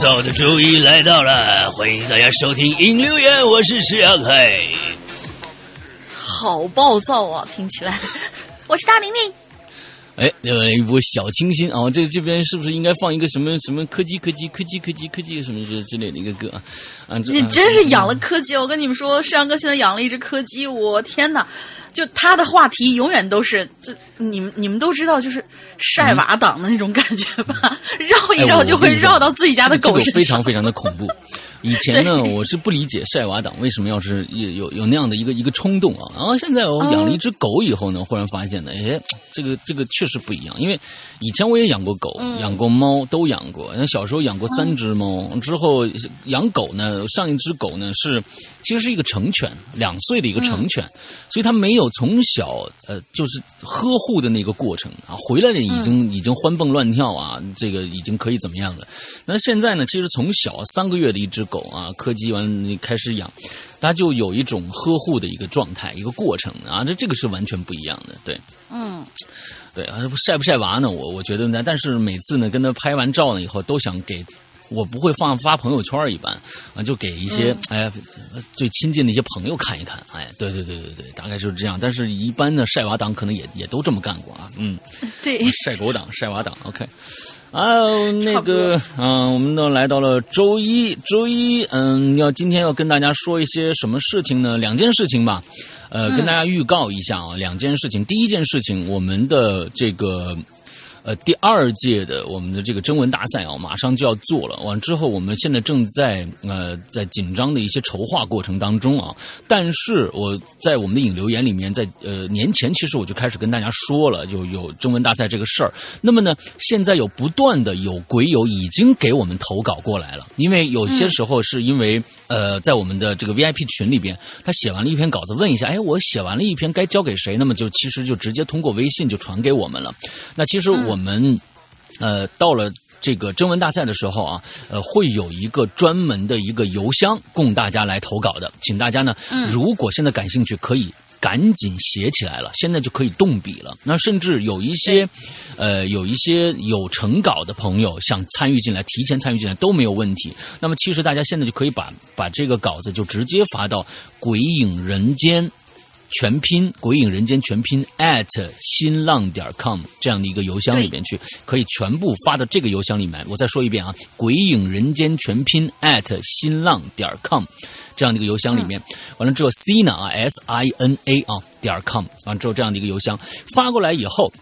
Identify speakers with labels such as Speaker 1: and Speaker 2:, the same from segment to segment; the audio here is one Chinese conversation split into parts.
Speaker 1: 暴躁的周一来到了，欢迎大家收听《引留言》，我是石阳海。
Speaker 2: 好暴躁啊！听起来，我是大玲玲。
Speaker 1: 哎，呃，一波小清新啊！这这边是不是应该放一个什么什么柯基柯基柯基柯基柯基什么之之类的一个歌啊？啊，
Speaker 2: 你真是养了柯基！我跟你们说，石阳哥现在养了一只柯基，我天哪！就他的话题永远都是，就你们你们都知道，就是晒娃党的那种感觉吧？绕一绕就会绕到自己家的狗身上，
Speaker 1: 非常非常的恐怖。以前呢，我是不理解晒娃党为什么要是有有有那样的一个一个冲动啊。然后现在我养了一只狗以后呢，忽然发现呢，哎，这个这个确实不一样。因为以前我也养过狗，养过猫，都养过。那小时候养过三只猫，之后养狗呢，上一只狗呢是其实是一个成犬，两岁的一个成犬，所以它没有从小呃就是呵护的那个过程啊。回来了已经已经欢蹦乱跳啊，这个已经可以怎么样了？那现在呢，其实从小三个月的一只。狗啊，柯基完你开始养，它就有一种呵护的一个状态，一个过程啊，这这个是完全不一样的，对，
Speaker 2: 嗯，
Speaker 1: 对啊，晒不晒娃呢？我我觉得呢，但是每次呢跟他拍完照了以后，都想给我不会放发朋友圈一般啊，就给一些哎最亲近的一些朋友看一看，哎，对对对对对，大概就是这样。但是一般的晒娃党可能也也都这么干过啊，嗯，
Speaker 2: 对，
Speaker 1: 晒狗党、晒娃党，OK。啊，那个，嗯，我们都来到了周一，周一，嗯，要今天要跟大家说一些什么事情呢？两件事情吧，呃，跟大家预告一下啊，两件事情。第一件事情，我们的这个。呃，第二届的我们的这个征文大赛啊，马上就要做了。完之后，我们现在正在呃在紧张的一些筹划过程当中啊。但是我在我们的引流言里面，在呃年前其实我就开始跟大家说了，就有征文大赛这个事儿。那么呢，现在有不断的有鬼友已经给我们投稿过来了，因为有些时候是因为呃在我们的这个 VIP 群里边，他写完了一篇稿子，问一下，哎，我写完了一篇该交给谁？那么就其实就直接通过微信就传给我们了。那其实我。我们，呃，到了这个征文大赛的时候啊，呃，会有一个专门的一个邮箱供大家来投稿的，请大家呢，如果现在感兴趣，可以赶紧写起来了，现在就可以动笔了。那甚至有一些，呃，有一些有成稿的朋友想参与进来，提前参与进来都没有问题。那么，其实大家现在就可以把把这个稿子就直接发到鬼影人间。全拼鬼影人间全拼 at 新浪点 com 这样的一个邮箱里面去，可以全部发到这个邮箱里面。我再说一遍啊，鬼影人间全拼 at 新浪点 com 这样的一个邮箱里面。完了之后，Sina 啊，S I N A 啊点 com 完了之后这样的一个邮箱发过来以后，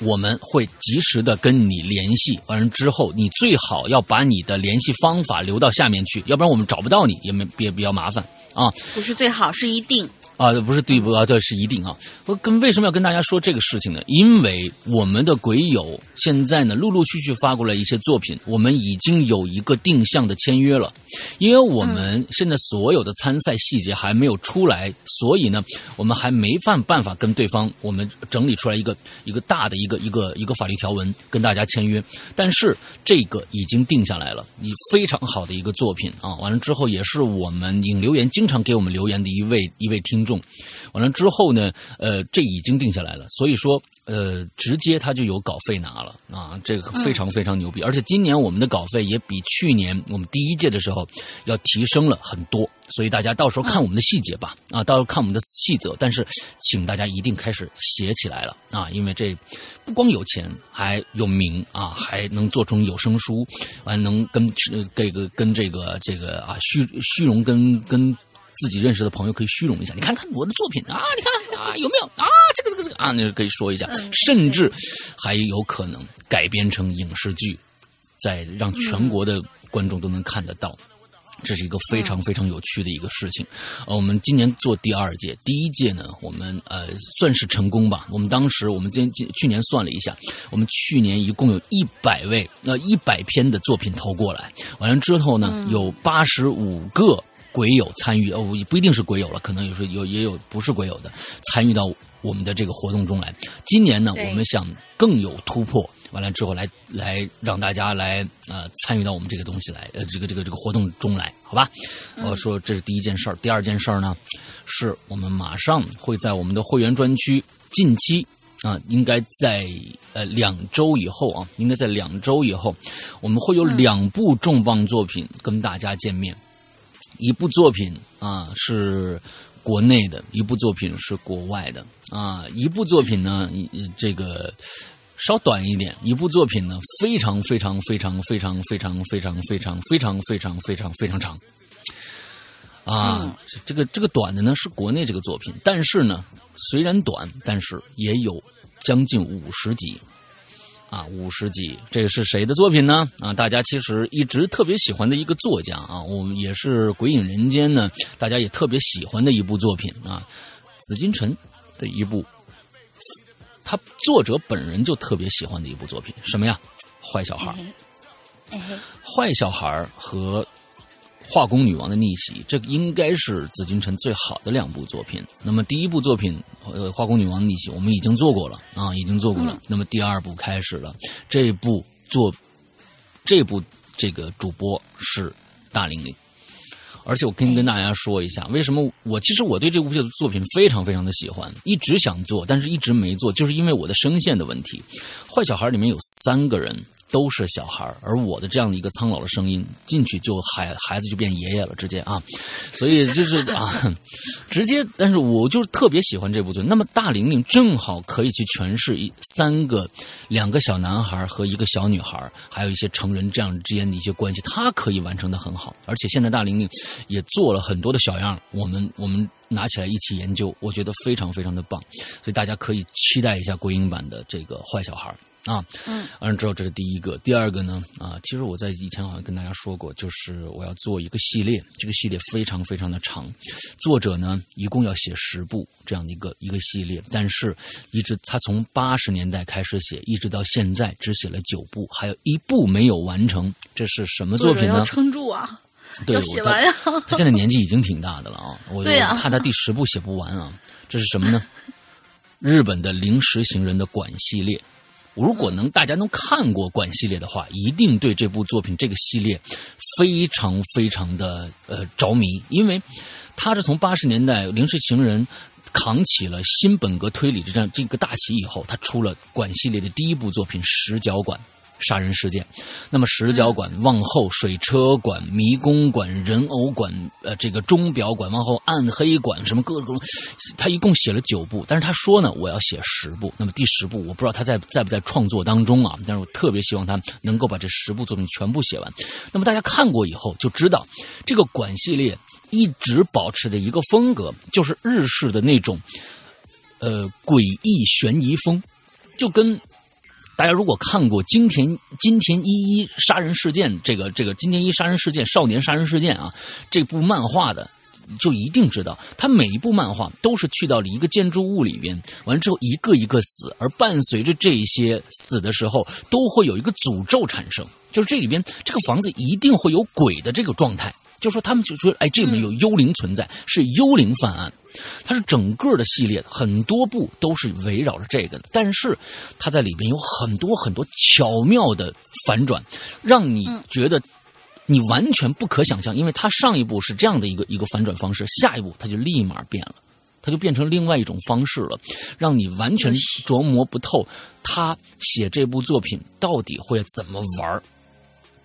Speaker 1: 我们会及时的跟你联系。完了之后，你最好要把你的联系方法留到下面去，要不然我们找不到你也没也比较麻烦啊。
Speaker 2: 不是最好，是一定。
Speaker 1: 啊，不是对不啊，这是一定啊。我跟为什么要跟大家说这个事情呢？因为我们的鬼友现在呢，陆陆续续发过来一些作品，我们已经有一个定向的签约了。因为我们现在所有的参赛细节还没有出来，所以呢，我们还没办办法跟对方我们整理出来一个一个大的一个一个一个法律条文跟大家签约。但是这个已经定下来了，你非常好的一个作品啊。完了之后，也是我们引留言经常给我们留言的一位一位听众。完了之后呢，呃，这已经定下来了，所以说，呃，直接他就有稿费拿了啊，这个非常非常牛逼，而且今年我们的稿费也比去年我们第一届的时候要提升了很多，所以大家到时候看我们的细节吧，啊，到时候看我们的细则，但是请大家一定开始写起来了啊，因为这不光有钱，还有名啊，还能做成有声书，完能跟这个跟这个这个啊虚虚荣跟跟。自己认识的朋友可以虚荣一下，你看看我的作品啊，你看啊有没有啊？这个这个这个啊，那可以说一下，甚至还有可能改编成影视剧，在让全国的观众都能看得到，这是一个非常非常有趣的一个事情。呃，我们今年做第二届，第一届呢，我们呃算是成功吧。我们当时我们今今去年算了一下，我们去年一共有一百位呃一百篇的作品投过来，完了之后呢，有八十五个。鬼友参与哦，不一定是鬼友了，可能有时有也有不是鬼友的参与到我们的这个活动中来。今年呢，我们想更有突破，完了之后来来让大家来呃参与到我们这个东西来，呃这个这个这个活动中来，好吧？我说这是第一件事儿，第二件事儿呢，是我们马上会在我们的会员专区近期啊，应该在呃两周以后啊，应该在两周以后，我们会有两部重磅作品跟大家见面。一部作品啊是国内的，一部作品是国外的啊。一部作品呢，这个稍短一点；一部作品呢，非常非常非常非常非常非常非常非常非常非常非常长。啊，这个这个短的呢是国内这个作品，但是呢虽然短，但是也有将近五十集。啊，五十集，这是谁的作品呢？啊，大家其实一直特别喜欢的一个作家啊，我们也是《鬼影人间》呢，大家也特别喜欢的一部作品啊，紫金陈的一部，他作者本人就特别喜欢的一部作品，什么呀？坏小孩坏小孩和。化工女王的逆袭，这应该是紫禁城最好的两部作品。那么第一部作品，呃，化工女王逆袭，我们已经做过了啊，已经做过了。那么第二部开始了，这部作，这部这个主播是大玲玲，而且我可以跟大家说一下，为什么我其实我对这部作品非常非常的喜欢，一直想做，但是一直没做，就是因为我的声线的问题。坏小孩里面有三个人。都是小孩而我的这样的一个苍老的声音进去就孩孩子就变爷爷了，直接啊，所以就是啊，直接，但是我就特别喜欢这部剧。那么大玲玲正好可以去诠释一三个两个小男孩和一个小女孩，还有一些成人这样之间的一些关系，她可以完成的很好。而且现在大玲玲也做了很多的小样，我们 我们拿起来一起研究，我觉得非常非常的棒。所以大家可以期待一下国音版的这个坏小孩。啊，嗯，完了之后，这是第一个，第二个呢，啊，其实我在以前好像跟大家说过，就是我要做一个系列，这个系列非常非常的长，作者呢一共要写十部这样的一个一个系列，但是一直他从八十年代开始写，一直到现在只写了九部，还有一部没有完成，这是什么作品呢？
Speaker 2: 撑住啊，
Speaker 1: 要
Speaker 2: 写完呀！
Speaker 1: 他现在年纪已经挺大的了啊，我怕他第十部写不完啊，这是什么呢？日本的临时行人的馆系列。如果能大家能看过馆系列的话，一定对这部作品这个系列非常非常的呃着迷，因为他是从八十年代零时情人扛起了新本格推理这样这个大旗以后，他出了馆系列的第一部作品《十角馆》。杀人事件，那么石角馆、望后水车馆、迷宫馆、人偶馆，呃，这个钟表馆，往后暗黑馆，什么各种，他一共写了九部，但是他说呢，我要写十部。那么第十部，我不知道他在在不在创作当中啊，但是我特别希望他能够把这十部作品全部写完。那么大家看过以后就知道，这个馆系列一直保持着一个风格，就是日式的那种，呃，诡异悬疑风，就跟。大家如果看过金田金田一一杀人事件这个这个金田一杀人事件少年杀人事件啊，这部漫画的就一定知道，他每一部漫画都是去到了一个建筑物里边，完了之后一个一个死，而伴随着这些死的时候，都会有一个诅咒产生，就是这里边这个房子一定会有鬼的这个状态。就说他们就说，哎，这里面有幽灵存在，是幽灵犯案。它是整个的系列，很多部都是围绕着这个的。但是它在里边有很多很多巧妙的反转，让你觉得你完全不可想象。因为它上一部是这样的一个一个反转方式，下一步它就立马变了，它就变成另外一种方式了，让你完全琢磨不透他写这部作品到底会怎么玩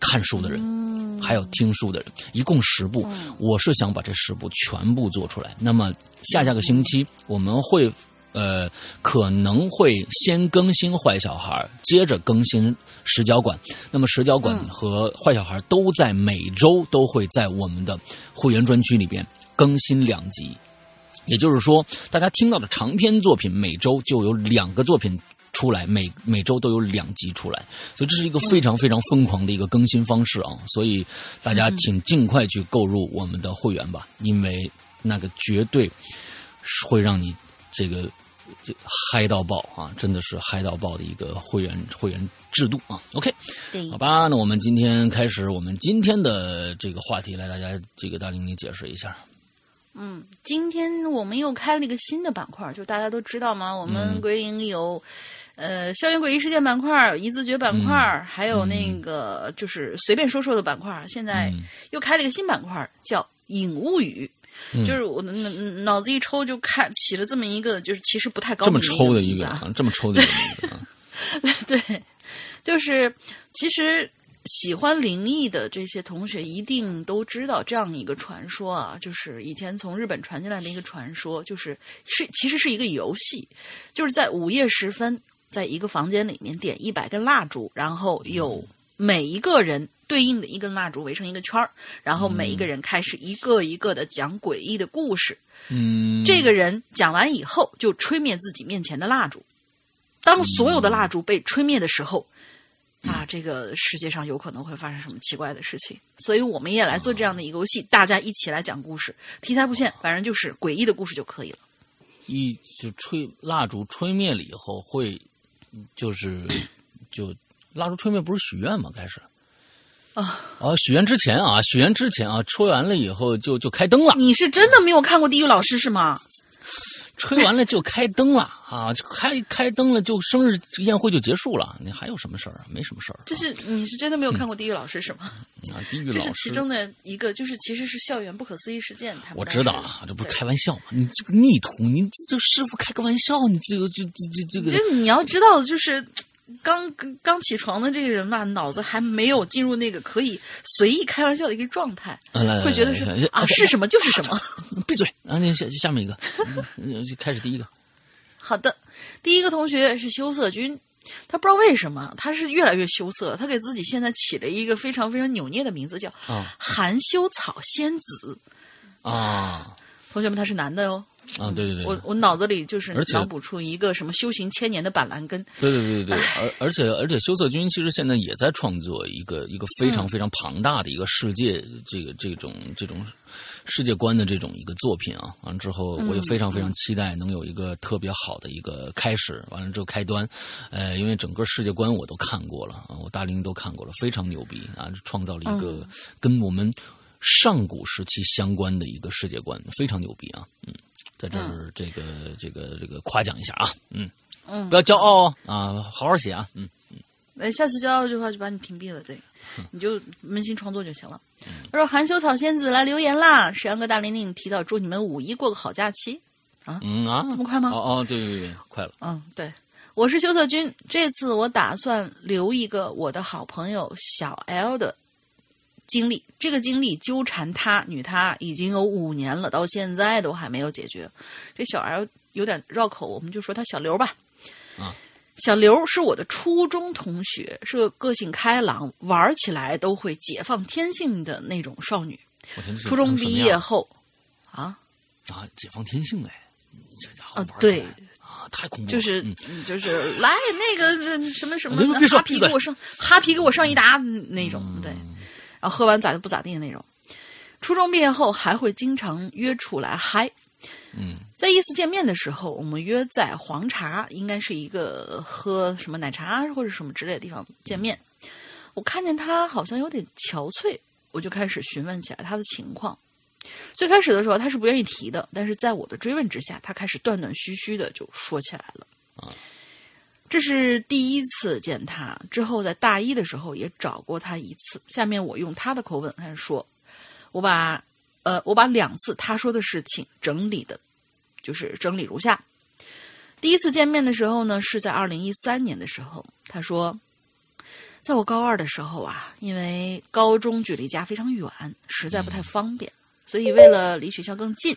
Speaker 1: 看书的人，还有听书的人，一共十部。我是想把这十部全部做出来。那么下下个星期我们会，呃，可能会先更新《坏小孩》，接着更新《石角馆》。那么《石角馆》和《坏小孩》都在每周都会在我们的会员专区里边更新两集。也就是说，大家听到的长篇作品，每周就有两个作品。出来每每周都有两集出来，所以这是一个非常非常疯狂的一个更新方式啊！所以大家请尽快去购入我们的会员吧，因为那个绝对会让你这个这嗨到爆啊！真的是嗨到爆的一个会员会员制度啊！OK，好吧，那我们今天开始我们今天的这个话题，来大家这个大玲你解释一下。
Speaker 2: 嗯，今天我们又开了一个新的板块，就大家都知道吗？我们鬼影有。呃，校园诡异事件板块、一字诀板块，还有那个就是随便说说的板块，现在又开了一个新板块，叫影物语。就是我脑脑子一抽就看起了这么一个，就是其实不太高
Speaker 1: 这么抽的一个这么抽的一个啊，
Speaker 2: 对，就是其实喜欢灵异的这些同学一定都知道这样一个传说啊，就是以前从日本传进来的一个传说，就是是其实是一个游戏，就是在午夜时分，在一个房间里面点一百根蜡烛，然后有每一个人。对应的一根蜡烛围成一个圈儿，然后每一个人开始一个一个的讲诡异的故事。
Speaker 1: 嗯，
Speaker 2: 这个人讲完以后，就吹灭自己面前的蜡烛。当所有的蜡烛被吹灭的时候，啊，这个世界上有可能会发生什么奇怪的事情。所以我们也来做这样的一个游戏，大家一起来讲故事，题材不限，反正就是诡异的故事就可以了。
Speaker 1: 一就吹蜡烛吹灭了以后会，就是就蜡烛吹灭不是许愿吗？开始。
Speaker 2: 啊
Speaker 1: 啊！许愿之前啊，许愿之前啊，吹完了以后就就开灯了。
Speaker 2: 你是真的没有看过《地狱老师》是吗？
Speaker 1: 吹完了就开灯了啊！开开灯了就生日宴会就结束了。你还有什么事儿啊？没什么事儿、啊。
Speaker 2: 这是你是真的没有看过《地狱老师》是吗？
Speaker 1: 啊，地狱老师
Speaker 2: 这是其中的一个，就是其实是校园不可思议事件。
Speaker 1: 我知道啊，这不是开玩笑吗？你这个逆徒，你这师傅开个玩笑，你这个就这这这个。
Speaker 2: 就你要知道的就是。刚刚起床的这个人吧，脑子还没有进入那个可以随意开玩笑的一个状态，会觉得是啊是什么就是什么。
Speaker 1: 闭嘴！然后那下下面一个，就开始第一个。
Speaker 2: 好的，第一个同学是羞涩君，他不知道为什么他是越来越羞涩，他给自己现在起了一个非常非常扭捏的名字，叫含羞草仙子
Speaker 1: 啊。
Speaker 2: 同学们，他是男的哟。
Speaker 1: 啊，对对对，
Speaker 2: 我我脑子里就是脑补出一个什么修行千年的板蓝根。
Speaker 1: 对对对对对，而而且而且修涩君其实现在也在创作一个一个非常非常庞大的一个世界，这个这种这种世界观的这种一个作品啊。完了之后，我也非常非常期待能有一个特别好的一个开始。完了之后开端，呃，因为整个世界观我都看过了啊，我大林都看过了，非常牛逼啊，创造了一个跟我们上古时期相关的一个世界观，非常牛逼啊，嗯。在这儿，这个这个这个夸奖一下啊，嗯
Speaker 2: 嗯，
Speaker 1: 不要骄傲哦啊，好好写啊，嗯嗯。
Speaker 2: 那下次骄傲的话就把你屏蔽了，对，你就扪心创作就行了。他说：“含羞草仙子来留言啦，沈阳哥大玲玲提到祝你们五一过个好假期啊，
Speaker 1: 嗯啊，
Speaker 2: 这么快吗？
Speaker 1: 哦哦，对对对，快了。
Speaker 2: 嗯，对，我是羞涩君，这次我打算留一个我的好朋友小 L 的。”经历这个经历纠缠他女他已经有五年了，到现在都还没有解决。这小 L 有点绕口，我们就说他小刘吧。
Speaker 1: 啊，
Speaker 2: 小刘是我的初中同学，是个个性开朗、玩起来都会解放天性的那种少女。初中毕业后，啊
Speaker 1: 啊，解放天性哎，这家伙
Speaker 2: 啊，对
Speaker 1: 啊，太恐怖了。
Speaker 2: 就是就是来那个什么什么
Speaker 1: 哈
Speaker 2: 皮给我上哈皮给我上一打那种，对。喝完咋的不咋地的那种，初中毕业后还会经常约出来嗨。
Speaker 1: 嗯，
Speaker 2: 在一次见面的时候，我们约在黄茶，应该是一个喝什么奶茶或者什么之类的地方见面。我看见他好像有点憔悴，我就开始询问起来他的情况。最开始的时候他是不愿意提的，但是在我的追问之下，他开始断断续续的就说起来了。
Speaker 1: 啊。
Speaker 2: 这是第一次见他，之后在大一的时候也找过他一次。下面我用他的口吻开始说，我把，呃，我把两次他说的事情整理的，就是整理如下。第一次见面的时候呢，是在二零一三年的时候，他说，在我高二的时候啊，因为高中距离家非常远，实在不太方便，所以为了离学校更近。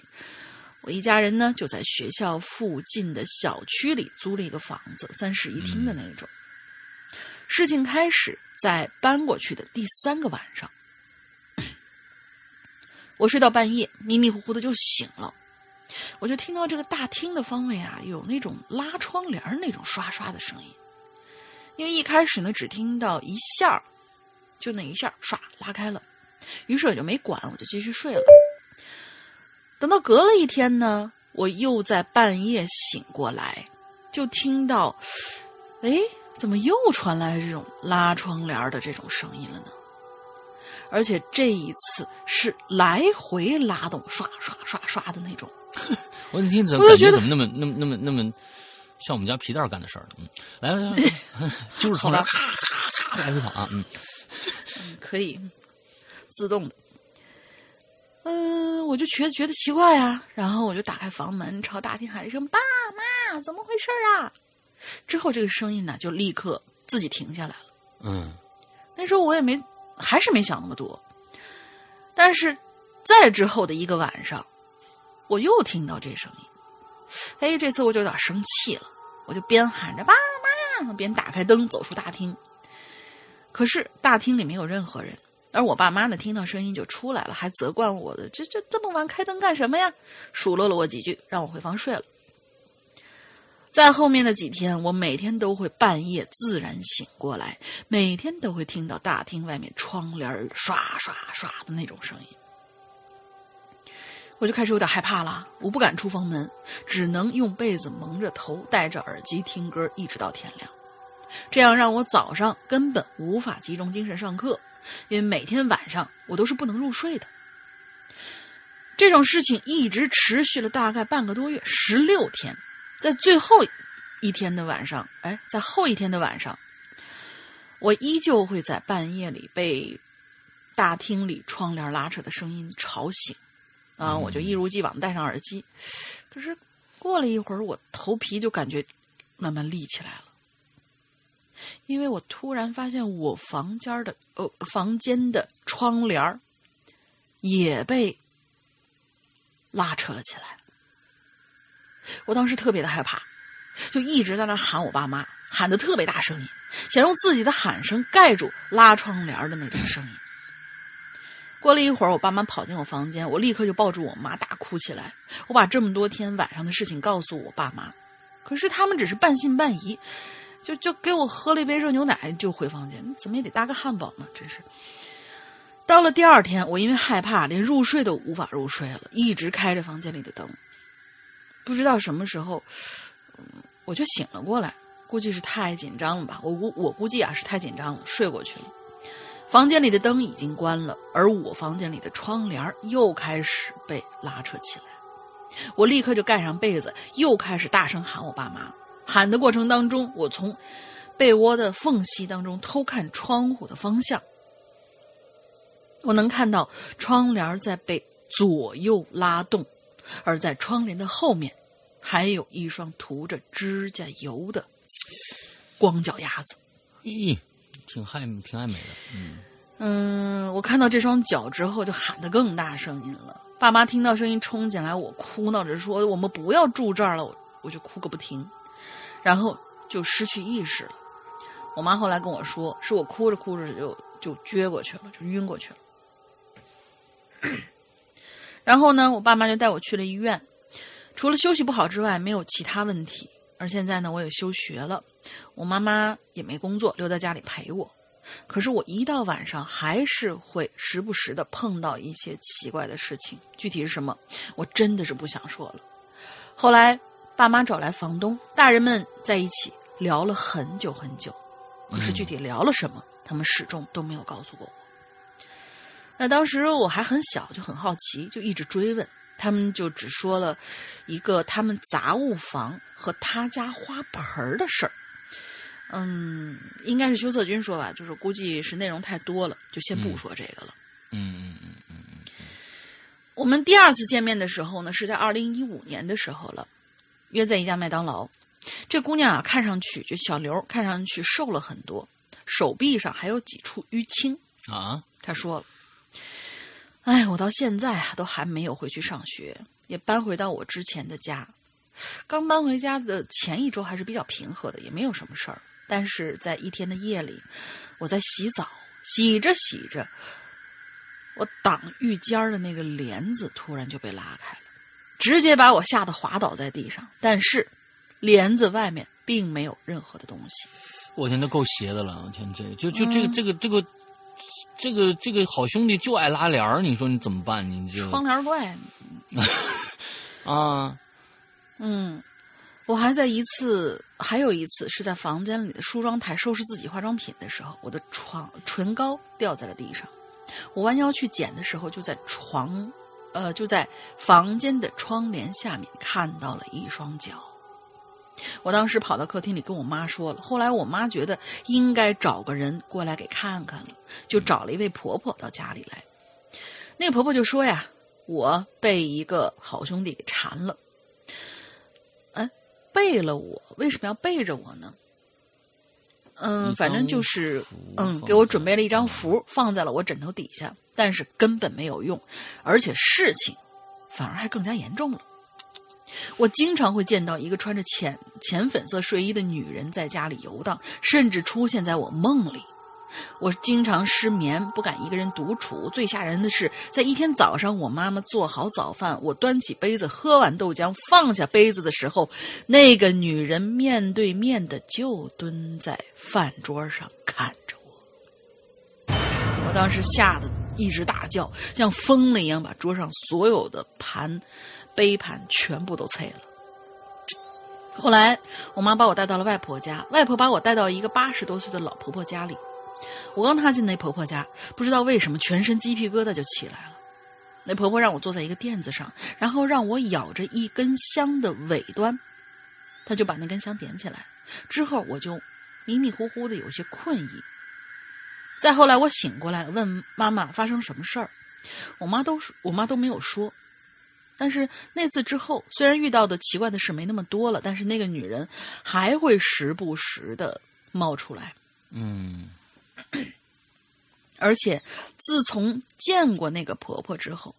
Speaker 2: 我一家人呢，就在学校附近的小区里租了一个房子，三室一厅的那种。事情开始在搬过去的第三个晚上，我睡到半夜，迷迷糊糊的就醒了，我就听到这个大厅的方位啊，有那种拉窗帘那种刷刷的声音。因为一开始呢，只听到一下就那一下唰拉开了，于是我就没管，我就继续睡了。等到隔了一天呢，我又在半夜醒过来，就听到，哎，怎么又传来这种拉窗帘的这种声音了呢？而且这一次是来回拉动，刷刷刷刷的那种。
Speaker 1: 我一听怎么感觉怎么那么那么那么那么像我们家皮蛋干的事儿？嗯，来来来，就是 窗帘咔咔咔来回跑啊，嗯，
Speaker 2: 可以自动的。嗯，我就觉得觉得奇怪呀，然后我就打开房门，朝大厅喊一声：“爸妈，怎么回事啊？”之后这个声音呢，就立刻自己停下来了。
Speaker 1: 嗯
Speaker 2: 那时候我也没，还是没想那么多。但是再之后的一个晚上，我又听到这声音，哎，这次我就有点生气了，我就边喊着“爸妈”，边打开灯走出大厅。可是大厅里没有任何人，而我爸妈呢，听到声音就出来了，还责怪我的这这这么晚开灯干什么呀？数落了我几句，让我回房睡了。在后面的几天，我每天都会半夜自然醒过来，每天都会听到大厅外面窗帘刷刷刷的那种声音，我就开始有点害怕了。我不敢出房门，只能用被子蒙着头，戴着耳机听歌，一直到天亮。这样让我早上根本无法集中精神上课，因为每天晚上我都是不能入睡的。这种事情一直持续了大概半个多月，十六天。在最后一天的晚上，哎，在后一天的晚上，我依旧会在半夜里被大厅里窗帘拉扯的声音吵醒，啊，我就一如既往戴上耳机。可是过了一会儿，我头皮就感觉慢慢立起来了，因为我突然发现我房间的呃房间的窗帘也被拉扯了起来。我当时特别的害怕，就一直在那喊我爸妈，喊的特别大声音，想用自己的喊声盖住拉窗帘的那种声音。过了一会儿，我爸妈跑进我房间，我立刻就抱住我妈大哭起来。我把这么多天晚上的事情告诉我爸妈，可是他们只是半信半疑，就就给我喝了一杯热牛奶就回房间，怎么也得搭个汉堡嘛，真是。到了第二天，我因为害怕，连入睡都无法入睡了，一直开着房间里的灯。不知道什么时候，我就醒了过来，估计是太紧张了吧。我估我估计啊是太紧张了，睡过去了。房间里的灯已经关了，而我房间里的窗帘又开始被拉扯起来。我立刻就盖上被子，又开始大声喊我爸妈。喊的过程当中，我从被窝的缝隙当中偷看窗户的方向，我能看到窗帘在被左右拉动。而在窗帘的后面，还有一双涂着指甲油的光脚丫子。
Speaker 1: 咦，挺爱挺爱美的。嗯
Speaker 2: 嗯，我看到这双脚之后，就喊得更大声音了。爸妈听到声音冲进来，我哭闹着说：“我们不要住这儿了。”我我就哭个不停，然后就失去意识了。我妈后来跟我说，是我哭着哭着就就撅过去了，就晕过去了。然后呢，我爸妈就带我去了医院，除了休息不好之外，没有其他问题。而现在呢，我也休学了，我妈妈也没工作，留在家里陪我。可是我一到晚上，还是会时不时的碰到一些奇怪的事情，具体是什么，我真的是不想说了。后来，爸妈找来房东，大人们在一起聊了很久很久，可是具体聊了什么，他们始终都没有告诉过我。那当时我还很小，就很好奇，就一直追问。他们就只说了一个他们杂物房和他家花盆的事儿。嗯，应该是修策君说吧，就是估计是内容太多了，就先不说这个了。
Speaker 1: 嗯嗯嗯嗯嗯。
Speaker 2: 我们第二次见面的时候呢，是在二零一五年的时候了，约在一家麦当劳。这姑娘啊，看上去就小刘，看上去瘦了很多，手臂上还有几处淤青
Speaker 1: 啊。
Speaker 2: 她说了。哎，我到现在啊都还没有回去上学，也搬回到我之前的家。刚搬回家的前一周还是比较平和的，也没有什么事儿。但是在一天的夜里，我在洗澡，洗着洗着，我挡浴间的那个帘子突然就被拉开了，直接把我吓得滑倒在地上。但是帘子外面并没有任何的东西。
Speaker 1: 我天，那够邪的了！我天，这就就这个这个这个。这个这个好兄弟就爱拉帘儿，你说你怎么办？你这
Speaker 2: 窗帘怪
Speaker 1: 啊，
Speaker 2: 嗯，我还在一次，还有一次是在房间里的梳妆台收拾自己化妆品的时候，我的床唇膏掉在了地上，我弯腰去捡的时候，就在床，呃，就在房间的窗帘下面看到了一双脚。我当时跑到客厅里跟我妈说了，后来我妈觉得应该找个人过来给看看了，就找了一位婆婆到家里来。那个婆婆就说呀：“我被一个好兄弟给缠了。哎，背了我，为什么要背着我呢？嗯，反正就是嗯，给我准备了一张符，放在了我枕头底下，但是根本没有用，而且事情反而还更加严重了。我经常会见到一个穿着浅浅粉色睡衣的女人在家里游荡，甚至出现在我梦里。我经常失眠，不敢一个人独处。最吓人的是，在一天早上，我妈妈做好早饭，我端起杯子喝完豆浆，放下杯子的时候，那个女人面对面的就蹲在饭桌上看着我。我当时吓得一直大叫，像疯了一样，把桌上所有的盘、杯盘全部都碎了。后来，我妈把我带到了外婆家，外婆把我带到一个八十多岁的老婆婆家里。我刚踏进那婆婆家，不知道为什么全身鸡皮疙瘩就起来了。那婆婆让我坐在一个垫子上，然后让我咬着一根香的尾端，她就把那根香点起来。之后我就迷迷糊糊的有些困意。再后来我醒过来，问妈妈发生什么事儿，我妈都我妈都没有说。但是那次之后，虽然遇到的奇怪的事没那么多了，但是那个女人还会时不时的冒出来。
Speaker 1: 嗯。
Speaker 2: 而且，自从见过那个婆婆之后，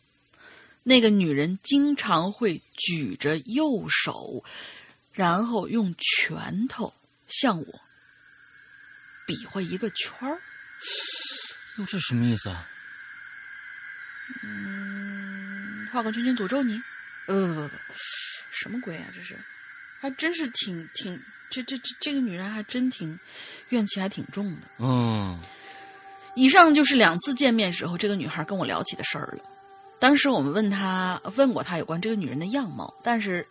Speaker 2: 那个女人经常会举着右手，然后用拳头向我比划一个圈儿。
Speaker 1: 哟，这什么意思啊？
Speaker 2: 嗯，画个圈圈诅咒你？呃不不不，什么鬼啊？这是，还真是挺挺。这这这这个女人还真挺怨气还挺重的。
Speaker 1: 嗯，
Speaker 2: 以上就是两次见面时候这个女孩跟我聊起的事儿了。当时我们问她问过她有关这个女人的样貌，但是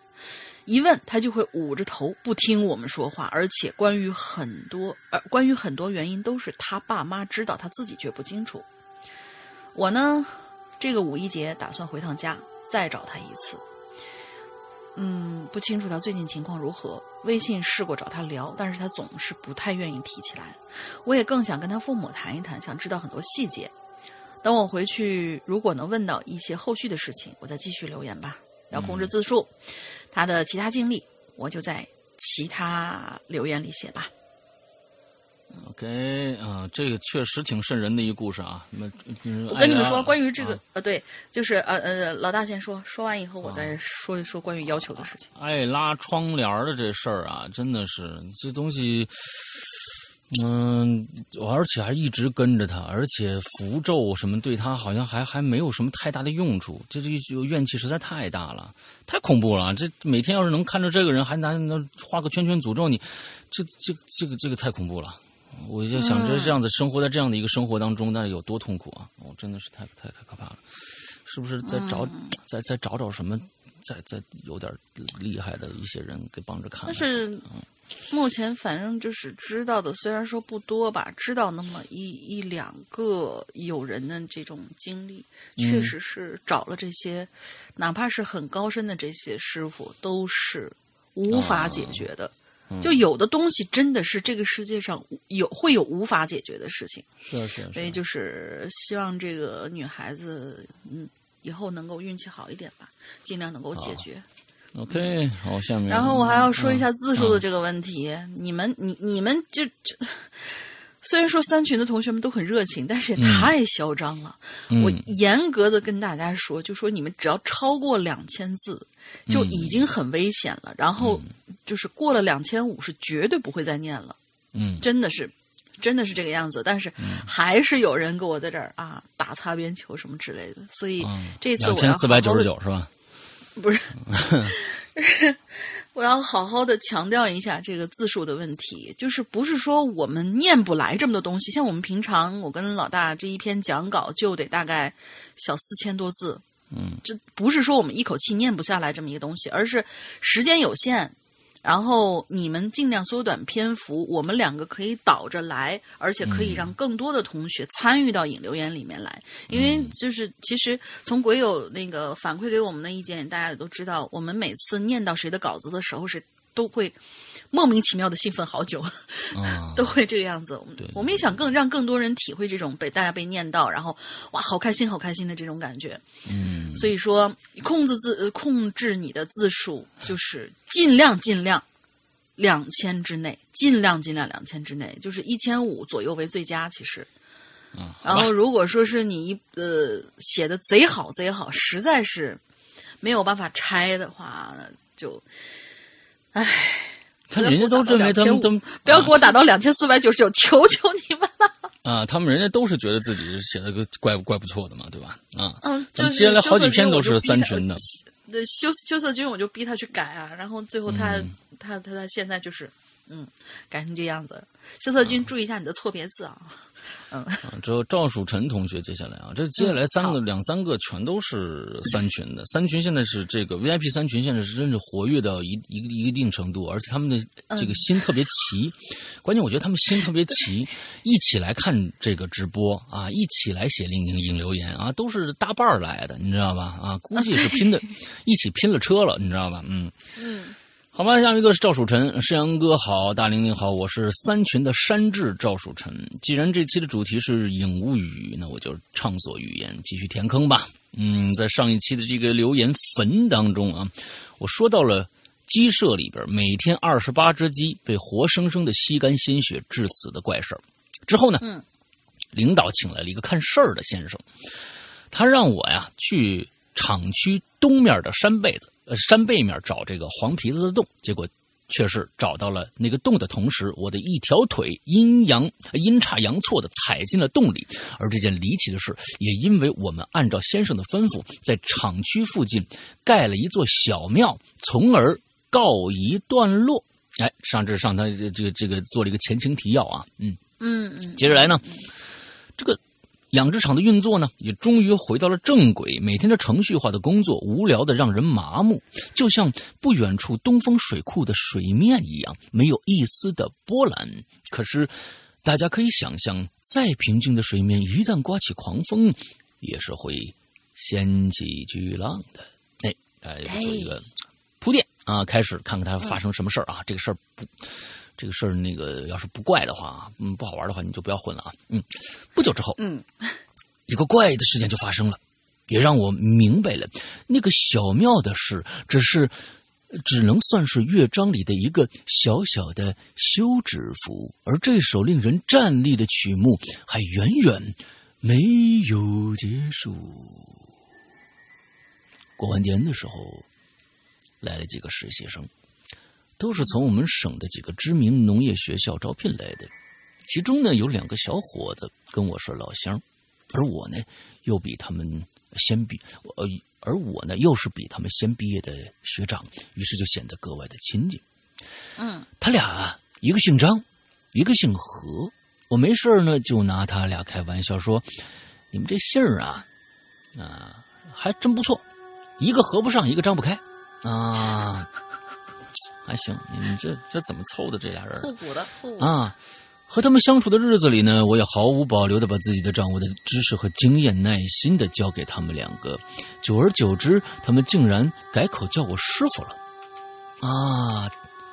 Speaker 2: 一问她就会捂着头不听我们说话，而且关于很多呃关于很多原因都是她爸妈知道，她自己却不清楚。我呢，这个五一节打算回趟家再找她一次。嗯，不清楚他最近情况如何。微信试过找他聊，但是他总是不太愿意提起来。我也更想跟他父母谈一谈，想知道很多细节。等我回去，如果能问到一些后续的事情，我再继续留言吧。要控制字数。他的其他经历，我就在其他留言里写吧。
Speaker 1: OK，啊，这个确实挺瘆人的一个故事啊。那
Speaker 2: 我跟你们说，关于这个，呃，对，就是呃呃，老大先说，说完以后我再说一说关于要求的事情。
Speaker 1: 爱拉窗帘的这事儿啊，真的是这东西，嗯，而且还一直跟着他，而且符咒什么对他好像还还没有什么太大的用处，这这怨气实在太大了，太恐怖了。这每天要是能看着这个人，还拿那画个圈圈诅咒你，这这这个这个太恐怖了。我就想着这样子生活在这样的一个生活当中，那有多痛苦啊！我真的是太太太可怕了，是不是？再找再再找找什么，再再有点厉害的一些人给帮着看。
Speaker 2: 但是目前反正就是知道的，虽然说不多吧，知道那么一一两个有人的这种经历，确实是找了这些，哪怕是很高深的这些师傅，都是无法解决的。就有的东西真的是这个世界上有会有无法解决的事情，
Speaker 1: 是是，
Speaker 2: 所以就是希望这个女孩子嗯以后能够运气好一点吧，尽量能够解决。
Speaker 1: OK，好，下面。
Speaker 2: 然后我还要说一下字数的这个问题，你们你你们就就虽然说三群的同学们都很热情，但是也太嚣张了。我严格的跟大家说，就说你们只要超过两千字。就已经很危险了，然后就是过了两千五是绝对不会再念了，
Speaker 1: 嗯，
Speaker 2: 真的是，真的是这个样子。但是还是有人给我在这儿啊打擦边球什么之类的，所以这次两
Speaker 1: 千四百九十九是吧？
Speaker 2: 不是，我要好好的强调一下这个字数的问题，就是不是说我们念不来这么多东西，像我们平常我跟老大这一篇讲稿就得大概小四千多字。
Speaker 1: 嗯，
Speaker 2: 这不是说我们一口气念不下来这么一个东西，而是时间有限，然后你们尽量缩短篇幅，我们两个可以倒着来，而且可以让更多的同学参与到引流言里面来。因为就是其实从鬼友那个反馈给我们的意见，大家也都知道，我们每次念到谁的稿子的时候是。都会莫名其妙的兴奋好久，
Speaker 1: 啊，
Speaker 2: 都会这个样子。
Speaker 1: 对
Speaker 2: 我们也想更让更多人体会这种被大家被念到，然后哇，好开心，好开心的这种感觉。
Speaker 1: 嗯，
Speaker 2: 所以说，控制字呃控制你的字数，就是尽量尽量两千之内，尽量尽量两千之内，就是一千五左右为最佳。其实，
Speaker 1: 嗯，
Speaker 2: 然后如果说是你一呃写的贼好贼好，实在是没有办法拆的话，就，唉。
Speaker 1: 看人家都认为他们都
Speaker 2: 不要给我打到两千四百九十九，求求你们了。
Speaker 1: 啊，他们人家都是觉得自己写的个怪怪不错的嘛，对吧？啊，
Speaker 2: 嗯，就是
Speaker 1: 接下来好几篇都
Speaker 2: 是
Speaker 1: 三群的。
Speaker 2: 对，羞羞涩君，我就逼他去改啊，然后最后他、
Speaker 1: 嗯
Speaker 2: 他他他现在就是嗯改成这样子了。羞涩君，注意一下你的错别字啊。嗯，
Speaker 1: 啊，之后赵曙晨同学接下来啊，这接下来三个、两三个全都是三群的，三群现在是这个 VIP 三群现在是真是活跃到一一个一定程度，而且他们的这个心特别齐，关键我觉得他们心特别齐，一起来看这个直播啊，一起来写引引引留言啊，都是搭伴儿来的，你知道吧？啊，估计是拼的，一起拼了车了，你知道吧？嗯
Speaker 2: 嗯。
Speaker 1: 好吧，下面一个是赵曙臣，世阳哥好，大玲玲好，我是三群的山治赵曙臣。既然这期的主题是影物语，那我就畅所欲言，继续填坑吧。嗯，在上一期的这个留言坟当中啊，我说到了鸡舍里边每天二十八只鸡被活生生的吸干鲜血致死的怪事儿。之后呢，
Speaker 2: 嗯，
Speaker 1: 领导请来了一个看事儿的先生，他让我呀去厂区东面的山背子。呃，山背面找这个黄皮子的洞，结果却是找到了那个洞的同时，我的一条腿阴阳阴差阳错的踩进了洞里。而这件离奇的事，也因为我们按照先生的吩咐，在厂区附近盖了一座小庙，从而告一段落。哎，上至上他这个这个做了一个前情提要啊，嗯
Speaker 2: 嗯嗯，
Speaker 1: 接着来呢，这个。养殖场的运作呢，也终于回到了正轨。每天的程序化的工作，无聊的让人麻木，就像不远处东风水库的水面一样，没有一丝的波澜。可是，大家可以想象，再平静的水面，一旦刮起狂风，也是会掀起巨浪的。哎，哎，做一个铺垫啊，开始看看它发生什么事儿啊。这个事儿不。这个事儿，那个要是不怪的话，嗯，不好玩的话，你就不要混了啊。嗯，不久之后，
Speaker 2: 嗯，
Speaker 1: 一个怪异的事件就发生了，也让我明白了那个小庙的事，只是只能算是乐章里的一个小小的休止符，而这首令人站立的曲目还远远没有结束。过完年的时候，来了几个实习生。都是从我们省的几个知名农业学校招聘来的，其中呢有两个小伙子跟我是老乡，而我呢又比他们先毕，呃，而我呢又是比他们先毕业的学长，于是就显得格外的亲近。
Speaker 2: 嗯，
Speaker 1: 他俩一个姓张，一个姓何，我没事呢就拿他俩开玩笑说：“你们这姓儿啊，啊还真不错，一个合不上，一个张不开啊。”还行，你这这怎么凑的这俩人？
Speaker 2: 互补的，互补
Speaker 1: 啊！和他们相处的日子里呢，我也毫无保留的把自己的掌握的知识和经验耐心的教给他们两个。久而久之，他们竟然改口叫我师傅了。啊，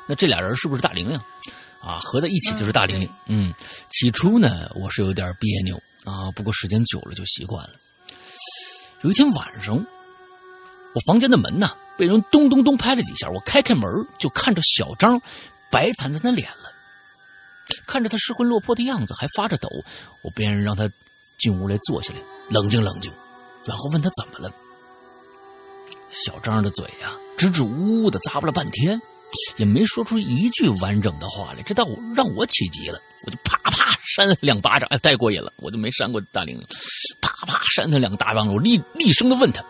Speaker 1: 那这俩人是不是大玲玲？啊，合在一起就是大玲玲。嗯，起初呢，我是有点别扭啊，不过时间久了就习惯了。有一天晚上，我房间的门呢。被人咚咚咚拍了几下，我开开门就看着小张白惨惨的脸了，看着他失魂落魄的样子，还发着抖，我便让他进屋来坐下来，冷静冷静，然后问他怎么了。小张的嘴呀，支支吾吾的咂巴了半天，也没说出一句完整的话来，这倒让我起急了，我就啪啪扇了两巴掌，哎，太过瘾了，我就没扇过大玲玲，啪啪扇他两个大巴掌，我厉厉声的问他，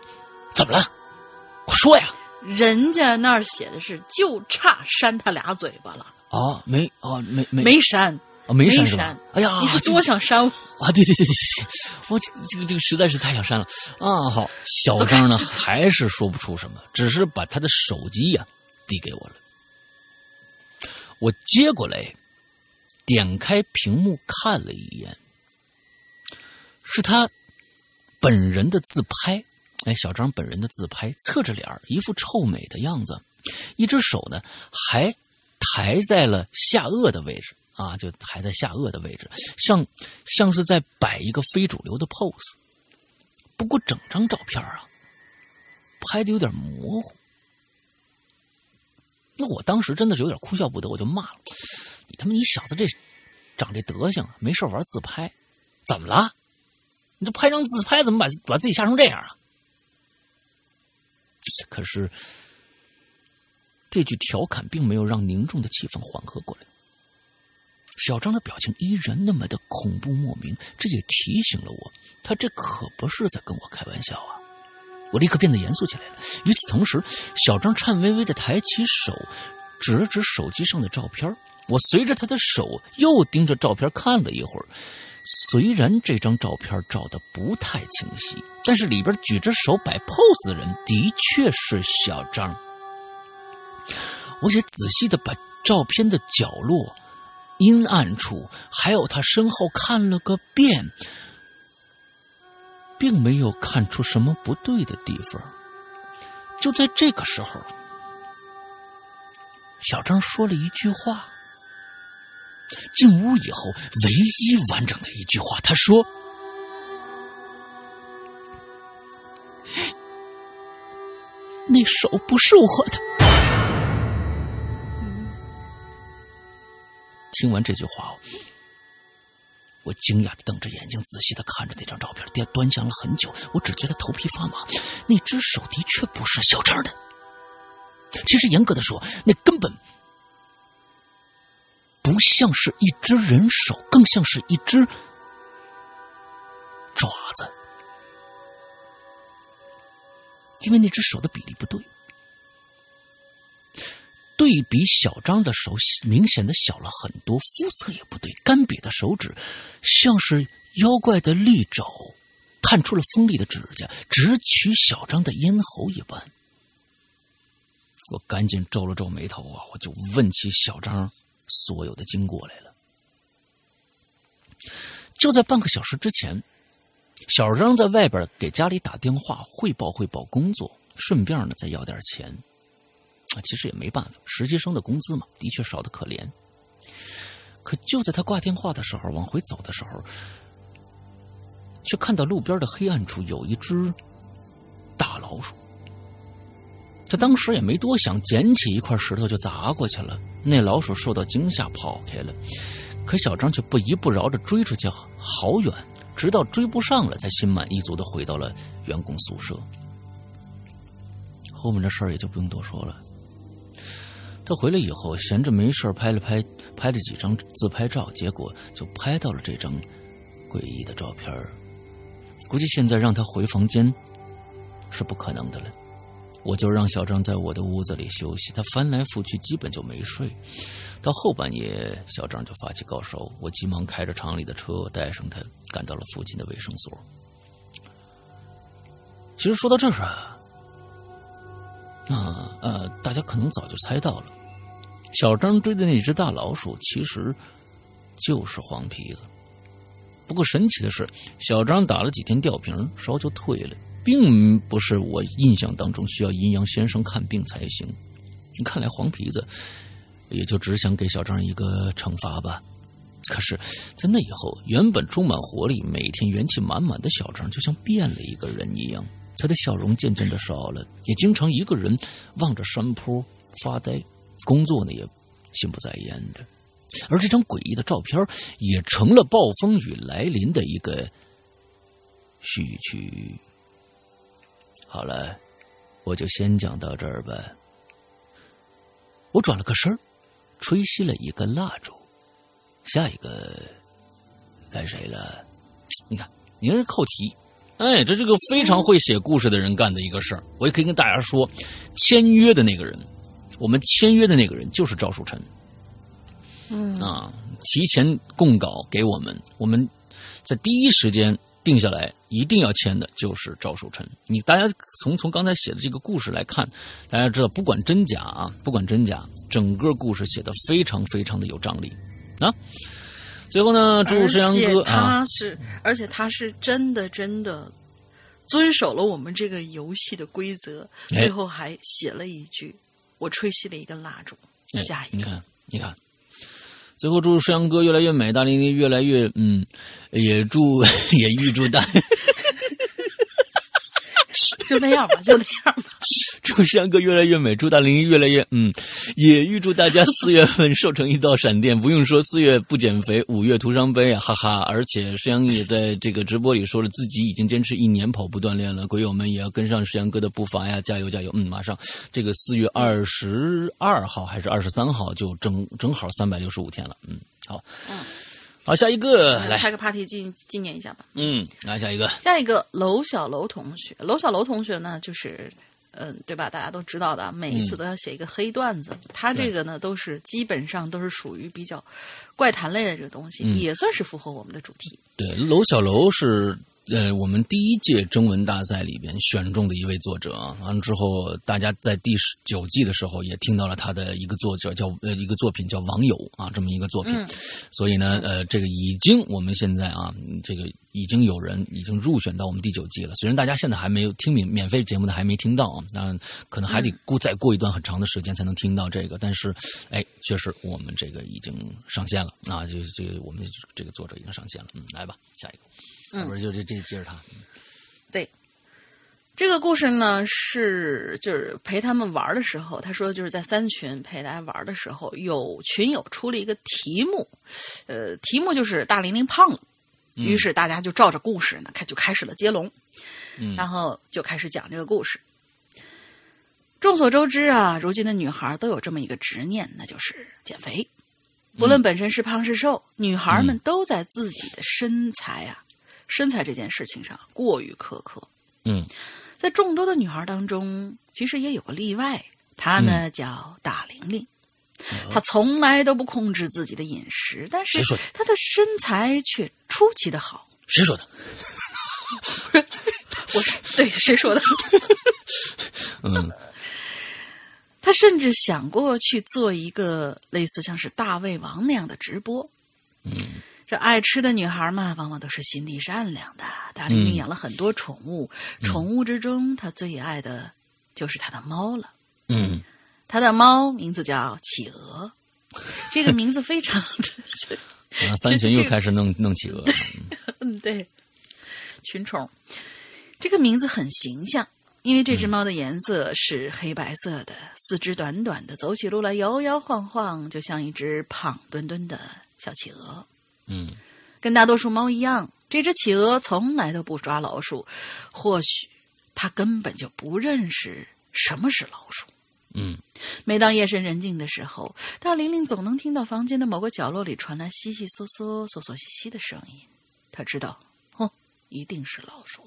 Speaker 1: 怎么了？快说呀！
Speaker 2: 人家那儿写的是就差扇他俩嘴巴了
Speaker 1: 啊，没啊，没没
Speaker 2: 没扇
Speaker 1: 啊，没
Speaker 2: 扇
Speaker 1: 是吧？哎呀，
Speaker 2: 你是多想扇我
Speaker 1: 啊！对对对对对，我这这个这个实在是太想扇了啊！好，小张呢还是说不出什么，只是把他的手机呀递给我了。我接过来，点开屏幕看了一眼，是他本人的自拍。哎，小张本人的自拍，侧着脸一副臭美的样子，一只手呢还抬在了下颚的位置啊，就抬在下颚的位置，像像是在摆一个非主流的 pose。不过整张照片啊，拍的有点模糊。那我当时真的是有点哭笑不得，我就骂了：“你他妈，你小子这长这德行，没事玩自拍，怎么了？你这拍张自拍，怎么把把自己吓成这样了？”可是。这句调侃并没有让凝重的气氛缓和过来。小张的表情依然那么的恐怖莫名，这也提醒了我，他这可不是在跟我开玩笑啊！我立刻变得严肃起来了。与此同时，小张颤巍巍的抬起手，指了指手机上的照片。我随着他的手又盯着照片看了一会儿。虽然这张照片照的不太清晰，但是里边举着手摆 pose 的人的确是小张。我也仔细的把照片的角落、阴暗处，还有他身后看了个遍，并没有看出什么不对的地方。就在这个时候，小张说了一句话。进屋以后，唯一完整的一句话，他说：“那手不是我的。”听完这句话，我惊讶的瞪着眼睛，仔细的看着那张照片，端端详了很久。我只觉得头皮发麻。那只手的确不是小张的。其实严格的说，那根本不像是一只人手，更像是一只爪子，因为那只手的比例不对。对比小张的手，明显的小了很多，肤色也不对，干瘪的手指像是妖怪的利爪，探出了锋利的指甲，直取小张的咽喉一般。我赶紧皱了皱眉头啊，我就问起小张所有的经过来了。就在半个小时之前，小张在外边给家里打电话汇报汇报工作，顺便呢再要点钱。啊其实也没办法，实习生的工资嘛，的确少的可怜。可就在他挂电话的时候，往回走的时候，却看到路边的黑暗处有一只大老鼠。他当时也没多想，捡起一块石头就砸过去了。那老鼠受到惊吓跑开了，可小张却不依不饶的追出去好远，直到追不上了，才心满意足的回到了员工宿舍。后面的事儿也就不用多说了。他回来以后，闲着没事拍了拍，拍了几张自拍照，结果就拍到了这张诡异的照片估计现在让他回房间是不可能的了。我就让小张在我的屋子里休息，他翻来覆去，基本就没睡。到后半夜，小张就发起高烧，我急忙开着厂里的车带上他，赶到了附近的卫生所。其实说到这儿啊，那呃，大家可能早就猜到了。小张追的那只大老鼠，其实就是黄皮子。不过神奇的是，小张打了几天吊瓶，烧就退了，并不是我印象当中需要阴阳先生看病才行。看来黄皮子也就只想给小张一个惩罚吧。可是，在那以后，原本充满活力、每天元气满满的小张，就像变了一个人一样。他的笑容渐渐的少了，也经常一个人望着山坡发呆。工作呢也心不在焉的，而这张诡异的照片也成了暴风雨来临的一个序曲。好了，我就先讲到这儿吧。我转了个身吹熄了一根蜡烛。下一个该谁了？你看，您是扣题。哎，这是个非常会写故事的人干的一个事儿。我也可以跟大家说，签约的那个人。我们签约的那个人就是赵树臣，
Speaker 2: 嗯
Speaker 1: 啊，提前供稿给我们，我们在第一时间定下来，一定要签的就是赵守臣。你大家从从刚才写的这个故事来看，大家知道，不管真假啊，不管真假，整个故事写的非常非常的有张力啊。最后呢，祝石阳哥
Speaker 2: 啊，他是，而且他是真的真的遵守了我们这个游戏的规则，最后还写了一句。我吹熄了一根蜡烛，下一
Speaker 1: 个，你看，你看，最后祝山羊哥越来越美，大玲玲越来越嗯，也祝 也预祝大。
Speaker 2: 就那样吧，就那样吧。
Speaker 1: 祝山哥越来越美，祝大林越来越嗯，也预祝大家四月份瘦成一道闪电。不用说，四月不减肥，五月徒伤悲啊，哈哈！而且石阳也在这个直播里说了，自己已经坚持一年跑步锻炼了。鬼友们也要跟上石阳哥的步伐呀，加油加油！嗯，马上这个四月二十二号还是二十三号就正正好三百六十五天了。嗯，好，
Speaker 2: 嗯。
Speaker 1: 好，下一个来
Speaker 2: 开个 party 纪纪念一下吧。
Speaker 1: 嗯，来下一个，
Speaker 2: 下一个楼小楼同学，楼小楼同学呢，就是嗯，对吧？大家都知道的，每一次都要写一个黑段子。他这个呢，都是基本上都是属于比较怪谈类的这个东西，也算是符合我们的主题。
Speaker 1: 对，楼小楼是。呃，我们第一届征文大赛里边选中的一位作者啊，完了之后，大家在第十九季的时候也听到了他的一个作者叫呃一个作品叫网友啊这么一个作品，所以呢，呃，这个已经我们现在啊，这个已经有人已经入选到我们第九季了。虽然大家现在还没有听免免费节目的还没听到啊，那可能还得过再过一段很长的时间才能听到这个，但是哎，确实我们这个已经上线了啊，就这个我们这个作者已经上线了，嗯，来吧，下一个。不是，就这这接着他。
Speaker 2: 对，这个故事呢是就是陪他们玩的时候，他说就是在三群陪大家玩的时候，有群友出了一个题目，呃，题目就是大玲玲胖了，于是大家就照着故事呢开就开始了接龙，然后就开始讲这个故事。众所周知啊，如今的女孩都有这么一个执念，那就是减肥，不论本身是胖是瘦，女孩们都在自己的身材啊。身材这件事情上过于苛刻。
Speaker 1: 嗯，
Speaker 2: 在众多的女孩当中，其实也有个例外，她呢叫大玲玲。她从来都不控制自己的饮食，但是他的身材却出奇的好。
Speaker 1: 谁说的？
Speaker 2: 我是对谁说的？
Speaker 1: 嗯，
Speaker 2: 她甚至想过去做一个类似像是大胃王那样的直播。
Speaker 1: 嗯。
Speaker 2: 这爱吃的女孩嘛，往往都是心地善良的。大玲玲养了很多宠物，宠物之中，她最爱的就是她的猫了。
Speaker 1: 嗯，
Speaker 2: 她的猫名字叫企鹅，这个名字非常的。
Speaker 1: 啊，三群又开始弄弄企鹅。
Speaker 2: 嗯，对，群宠，这个名字很形象，因为这只猫的颜色是黑白色的，四肢短短的，走起路来摇摇晃晃，就像一只胖墩墩的小企鹅。
Speaker 1: 嗯，
Speaker 2: 跟大多数猫一样，这只企鹅从来都不抓老鼠。或许它根本就不认识什么是老鼠。
Speaker 1: 嗯，
Speaker 2: 每当夜深人静的时候，大玲玲总能听到房间的某个角落里传来悉悉嗦嗦、嗦嗦兮兮的声音。她知道，哦，一定是老鼠。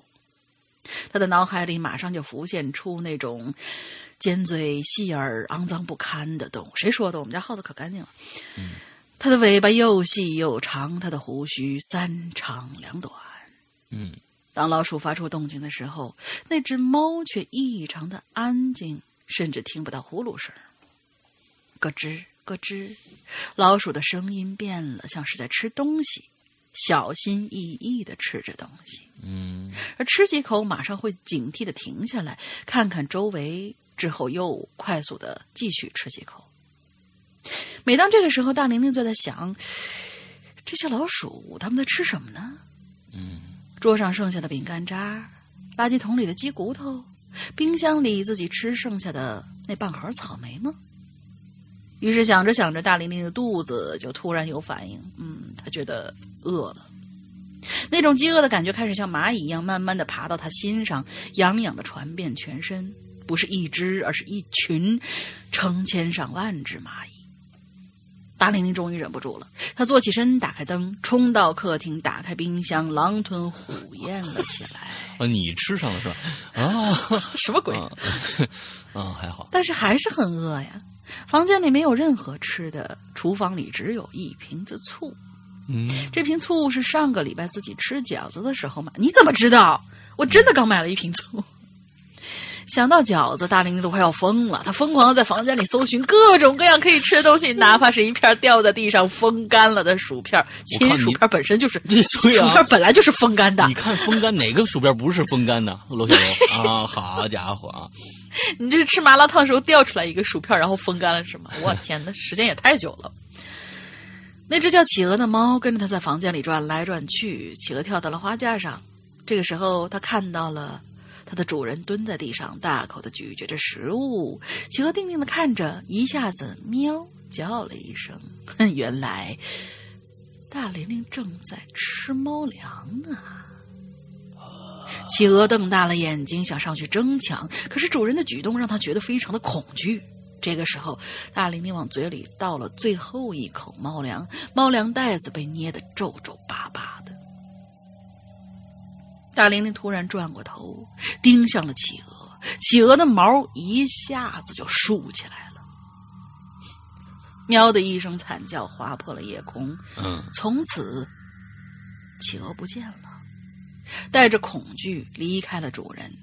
Speaker 2: 她的脑海里马上就浮现出那种尖嘴细耳、肮脏不堪的动物。谁说的？我们家耗子可干净了。
Speaker 1: 嗯。
Speaker 2: 它的尾巴又细又长，它的胡须三长两短。
Speaker 1: 嗯，
Speaker 2: 当老鼠发出动静的时候，那只猫却异常的安静，甚至听不到呼噜声。咯吱咯吱，老鼠的声音变了，像是在吃东西，小心翼翼的吃着东西。
Speaker 1: 嗯，
Speaker 2: 而吃几口，马上会警惕的停下来，看看周围，之后又快速的继续吃几口。每当这个时候，大玲玲就在想：这些老鼠他们在吃什么呢？
Speaker 1: 嗯，
Speaker 2: 桌上剩下的饼干渣，垃圾桶里的鸡骨头，冰箱里自己吃剩下的那半盒草莓吗？于是想着想着，大玲玲的肚子就突然有反应。嗯，她觉得饿了，那种饥饿的感觉开始像蚂蚁一样，慢慢的爬到她心上，痒痒的传遍全身。不是一只，而是一群，成千上万只蚂蚁。大玲玲终于忍不住了，她坐起身，打开灯，冲到客厅，打开冰箱，狼吞虎咽了起来。
Speaker 1: 啊，你吃上了是吧？啊，
Speaker 2: 什么鬼？
Speaker 1: 啊，还好。
Speaker 2: 但是还是很饿呀。房间里没有任何吃的，厨房里只有一瓶子醋。
Speaker 1: 嗯，
Speaker 2: 这瓶醋是上个礼拜自己吃饺子的时候买。你怎么知道？我真的刚买了一瓶醋。想到饺子，大玲玲都快要疯了。她疯狂的在房间里搜寻各种各样可以吃的东西，哪怕是一片掉在地上风干了的薯片。其实，薯片本身就是薯片，本来就是风干的。
Speaker 1: 你看风干哪个薯片不是风干的？罗小楼啊，好家伙啊！
Speaker 2: 你这是吃麻辣烫时候掉出来一个薯片，然后风干了是吗？我天，那时间也太久了。那只叫企鹅的猫跟着他在房间里转来转去，企鹅跳到了花架上。这个时候，他看到了它的主人蹲在地上，大口的咀嚼着食物。企鹅定定的看着，一下子喵叫了一声。原来大玲玲正在吃猫粮呢。企鹅瞪大了眼睛，想上去争抢，可是主人的举动让它觉得非常的恐惧。这个时候，大玲玲往嘴里倒了最后一口猫粮，猫粮袋子被捏得皱皱巴巴的。大玲玲突然转过头，盯向了企鹅，企鹅的毛一下子就竖起来了。喵的一声惨叫划破了夜空，
Speaker 1: 嗯，
Speaker 2: 从此，企鹅不见了，带着恐惧离开了主人。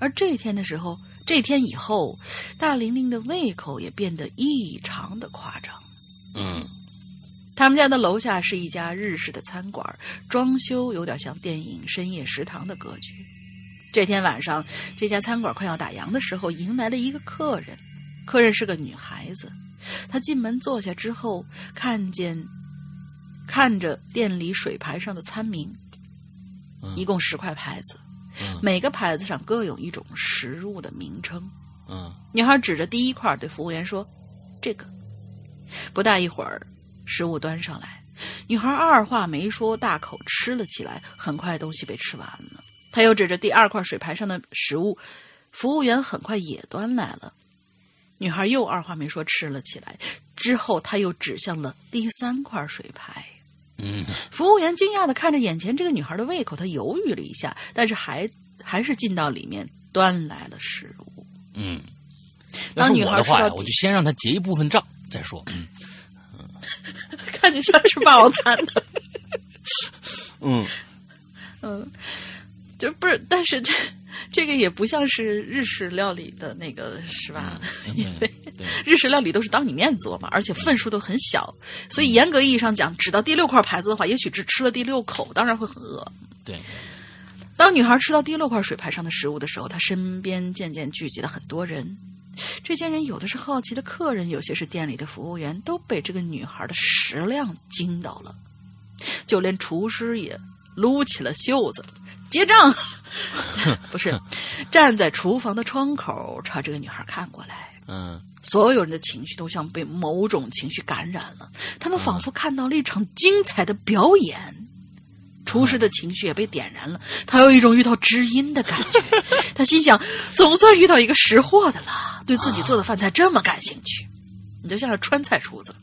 Speaker 2: 而这天的时候，这天以后，大玲玲的胃口也变得异常的夸张。
Speaker 1: 嗯，
Speaker 2: 他们家的楼下是一家日式的餐馆，装修有点像电影《深夜食堂》的格局。这天晚上，这家餐馆快要打烊的时候，迎来了一个客人。客人是个女孩子，她进门坐下之后，看见看着店里水牌上的餐名，一共十块牌子，
Speaker 1: 嗯
Speaker 2: 每个牌子上各有一种食物的名称。
Speaker 1: 嗯
Speaker 2: 女孩指着第一块对服务员说：“这个。”不大一会儿，食物端上来，女孩二话没说，大口吃了起来。很快，东西被吃完了。她又指着第二块水牌上的食物，服务员很快也端来了。女孩又二话没说吃了起来。之后，她又指向了第三块水牌。
Speaker 1: 嗯
Speaker 2: 服务员惊讶的看着眼前这个女孩的胃口，他犹豫了一下，但是还还是进到里面端来了食物。
Speaker 1: 嗯。
Speaker 2: 当女孩
Speaker 1: 我的话呀，
Speaker 2: 吃到
Speaker 1: 我就先让她结一部分账再说。嗯
Speaker 2: 看你像吃霸王餐的。
Speaker 1: 嗯
Speaker 2: 嗯，就不是，但是 这这个也不像是日式料理的那个，是吧？因为
Speaker 1: 对
Speaker 2: 日式料理都是当你面做嘛，而且份数都很小，所以严格意义上讲，只到第六块牌子的话，也许只吃了第六口，当然会很饿。
Speaker 1: 对，
Speaker 2: 当女孩吃到第六块水牌上的食物的时候，她身边渐渐聚集了很多人。这些人有的是好奇的客人，有些是店里的服务员，都被这个女孩的食量惊到了。就连厨师也撸起了袖子，结账。不是，站在厨房的窗口朝这个女孩看过来。
Speaker 1: 嗯
Speaker 2: 所有人的情绪都像被某种情绪感染了，他们仿佛看到了一场精彩的表演。厨师的情绪也被点燃了，他有一种遇到知音的感觉。他心想，总算遇到一个识货的了，对自己做的饭菜这么感兴趣。你就像是川菜厨子。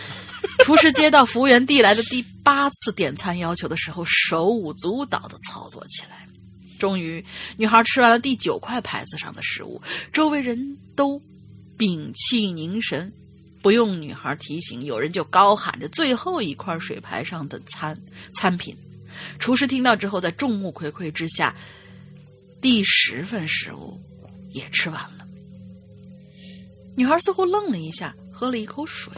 Speaker 2: 厨师接到服务员递来的第八次点餐要求的时候，手舞足蹈的操作起来。终于，女孩吃完了第九块牌子上的食物，周围人都屏气凝神。不用女孩提醒，有人就高喊着最后一块水牌上的餐餐品。厨师听到之后，在众目睽睽之下，第十份食物也吃完了。女孩似乎愣了一下，喝了一口水。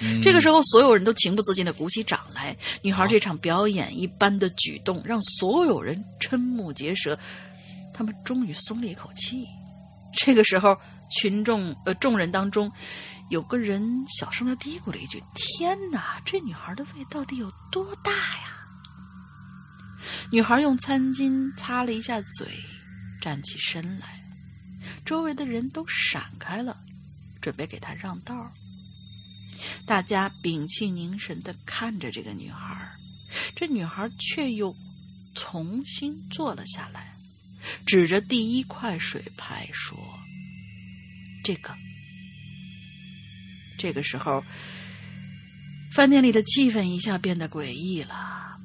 Speaker 1: 嗯
Speaker 2: 这个时候，所有人都情不自禁的鼓起掌来。女孩这场表演一般的举动，让所有人瞠目结舌。他们终于松了一口气。这个时候，群众呃众人当中，有个人小声的嘀咕了一句：“天哪，这女孩的胃到底有多大呀？”女孩用餐巾擦了一下嘴，站起身来。周围的人都闪开了，准备给她让道。大家屏气凝神的看着这个女孩，这女孩却又重新坐了下来，指着第一块水牌说：“这个。”这个时候，饭店里的气氛一下变得诡异了。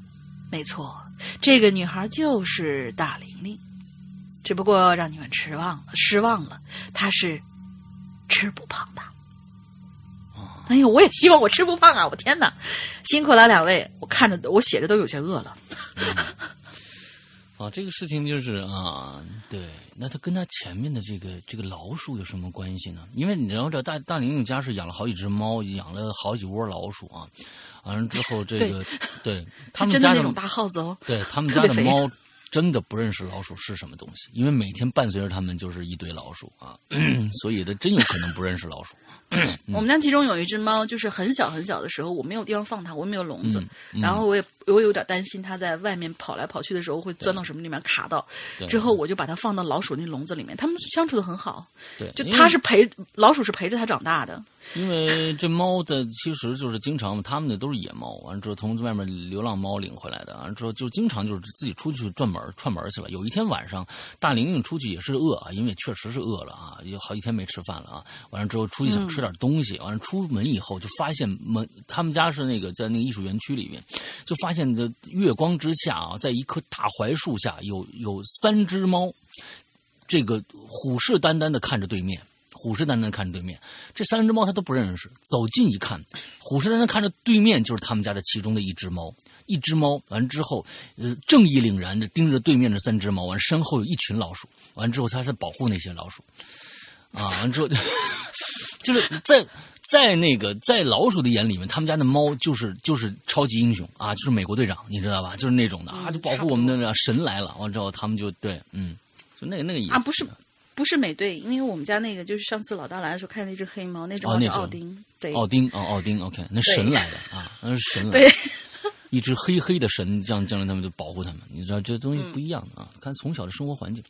Speaker 2: 没错，这个女孩就是大玲玲，只不过让你们失望了，失望了，她是吃不胖的。哎呦，我也希望我吃不胖啊！我天哪，辛苦了两位，我看着我写着都有些饿了。
Speaker 1: 啊，这个事情就是啊，对，那他跟他前面的这个这个老鼠有什么关系呢？因为你知道，这大大玲玲家是养了好几只猫，养了好几窝老鼠啊。完了之后，这个对 他们家
Speaker 2: 那种大耗子哦，
Speaker 1: 对他们家的猫真的不认识老鼠是什么东西，因为每天伴随着他们就是一堆老鼠啊，所以他真有可能不认识老鼠。
Speaker 2: 我们家其中有一只猫，就是很小很小的时候，我没有地方放它，我没有笼子，
Speaker 1: 嗯
Speaker 2: 然后我也我有点担心它在外面跑来跑去的时候会钻到什么里面卡到，
Speaker 1: 对。
Speaker 2: 之后我就把它放到老鼠那笼子里面，它们相处的很好，
Speaker 1: 对，
Speaker 2: 就它是陪老鼠是陪着它长大的，
Speaker 1: 因为这猫在其实就是经常，他们那都是野猫，完了之后从外面流浪猫领回来的，完了之后就经常就是自己出去转门串门去了。有一天晚上，大玲玲出去也是饿啊，因为确实是饿了啊，有好几天没吃饭了啊。完了之后出去想吃点东西，完了出门以后就发现门，他们家是那个在那个艺术园区里面，就发现这月光之下啊，在一棵大槐树下有有三只猫，这个虎视眈眈的看着对面。虎视眈眈看着对面，这三只猫他都不认识。走近一看，虎视眈眈看着对面就是他们家的其中的一只猫。一只猫完之后，呃，正义凛然的盯着对面的三只猫，完身后有一群老鼠，完之后他在保护那些老鼠，啊，完之后就是在在那个在老鼠的眼里面，他们家的猫就是就是超级英雄啊，就是美国队长，你知道吧？就是那种的啊，就保护我们的神来了。完之后他们就对，嗯，就那个那个意思
Speaker 2: 啊，不是不是美队，因为我们家那个就是上次老大来的时候看那只黑猫，那只猫叫奥丁，对，
Speaker 1: 奥丁哦，奥丁，OK，那神来的啊，那是神来的。
Speaker 2: 对，
Speaker 1: 一只黑黑的神，这样将来他们就保护他们。你知道这东西不一样的啊，看从小的生活环境。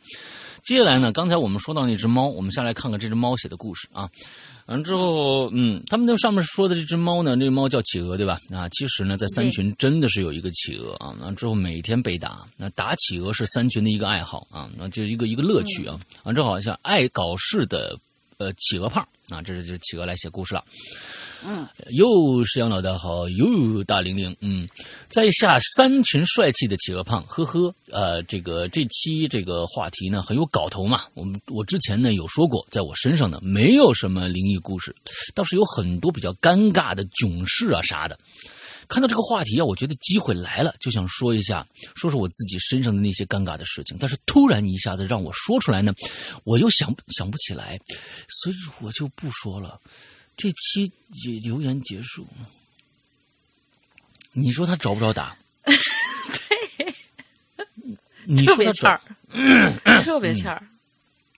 Speaker 1: 接下来呢，刚才我们说到那只猫，我们下来看看这只猫写的故事啊。完了之后，嗯，他们那上面说的这只猫呢，这个猫叫企鹅，对吧？啊，其实呢，在三群真的是有一个企鹅啊。完之后每天被打，那打企鹅是三群的一个爱好啊，那就是一个一个乐趣啊。完之后好像爱搞事的呃企鹅胖啊，这是就是企鹅来写故事了。
Speaker 2: 嗯，
Speaker 1: 又是杨老大好，又大玲玲，嗯，在下三群帅气的企鹅胖，呵呵，呃，这个这期这个话题呢很有搞头嘛。我们我之前呢有说过，在我身上呢没有什么灵异故事，倒是有很多比较尴尬的囧事啊啥的。看到这个话题啊，我觉得机会来了，就想说一下，说说我自己身上的那些尴尬的事情。但是突然一下子让我说出来呢，我又想想不起来，所以我就不说了。这期也留言结束，你说他找不着打？对，你
Speaker 2: 特
Speaker 1: 说他
Speaker 2: 别欠儿
Speaker 1: 找，
Speaker 2: 特别欠儿。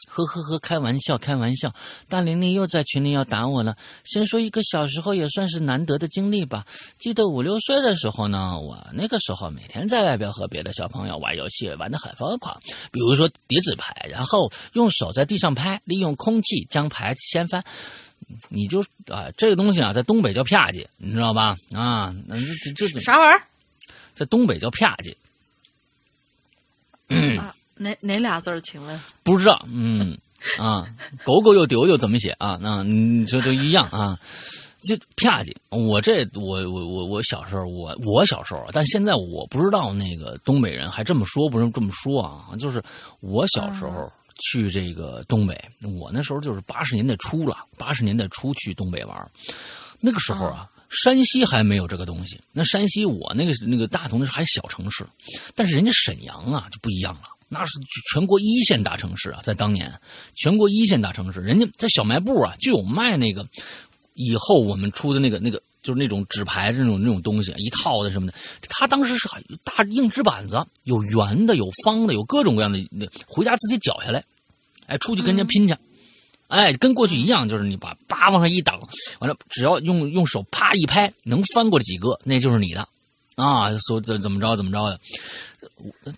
Speaker 1: 呵呵呵，开玩笑，开玩笑。大玲玲又在群里要打我了。先说一个小时候也算是难得的经历吧。记得五六岁的时候呢，我那个时候每天在外边和别的小朋友玩游戏，玩的很疯狂。比如说叠纸牌，然后用手在地上拍，利用空气将牌掀翻。你就啊，这个东西啊，在东北叫啪叽，你知道吧？啊，那这这这
Speaker 2: 啥玩意儿
Speaker 1: 在东北叫啪叽，
Speaker 2: 啊？哪哪俩字儿？请问？
Speaker 1: 不知道，嗯啊，狗狗又丢丢怎么写啊？那你这都一样啊，就啪叽。我这我我我我小时候，我我小时候，但现在我不知道那个东北人还这么说，不是这么说啊？就是我小时候去这个东北，我那时候就是八十年代初了，八十年代初去东北玩，那个时候啊。山西还没有这个东西，那山西我那个那个大同那是还小城市，但是人家沈阳啊就不一样了。那是全国一线大城市啊，在当年，全国一线大城市，人家在小卖部啊就有卖那个以后我们出的那个那个就是那种纸牌这种那种东西，一套的什么的。他当时是大硬纸板子，有圆的，有方的，有各种各样的，回家自己绞下来，哎，出去跟人家拼去。哎，跟过去一样，就是你把叭往上一挡，完了，只要用用手啪一拍，能翻过几个，那就是你的，啊，说怎怎么着怎么着的，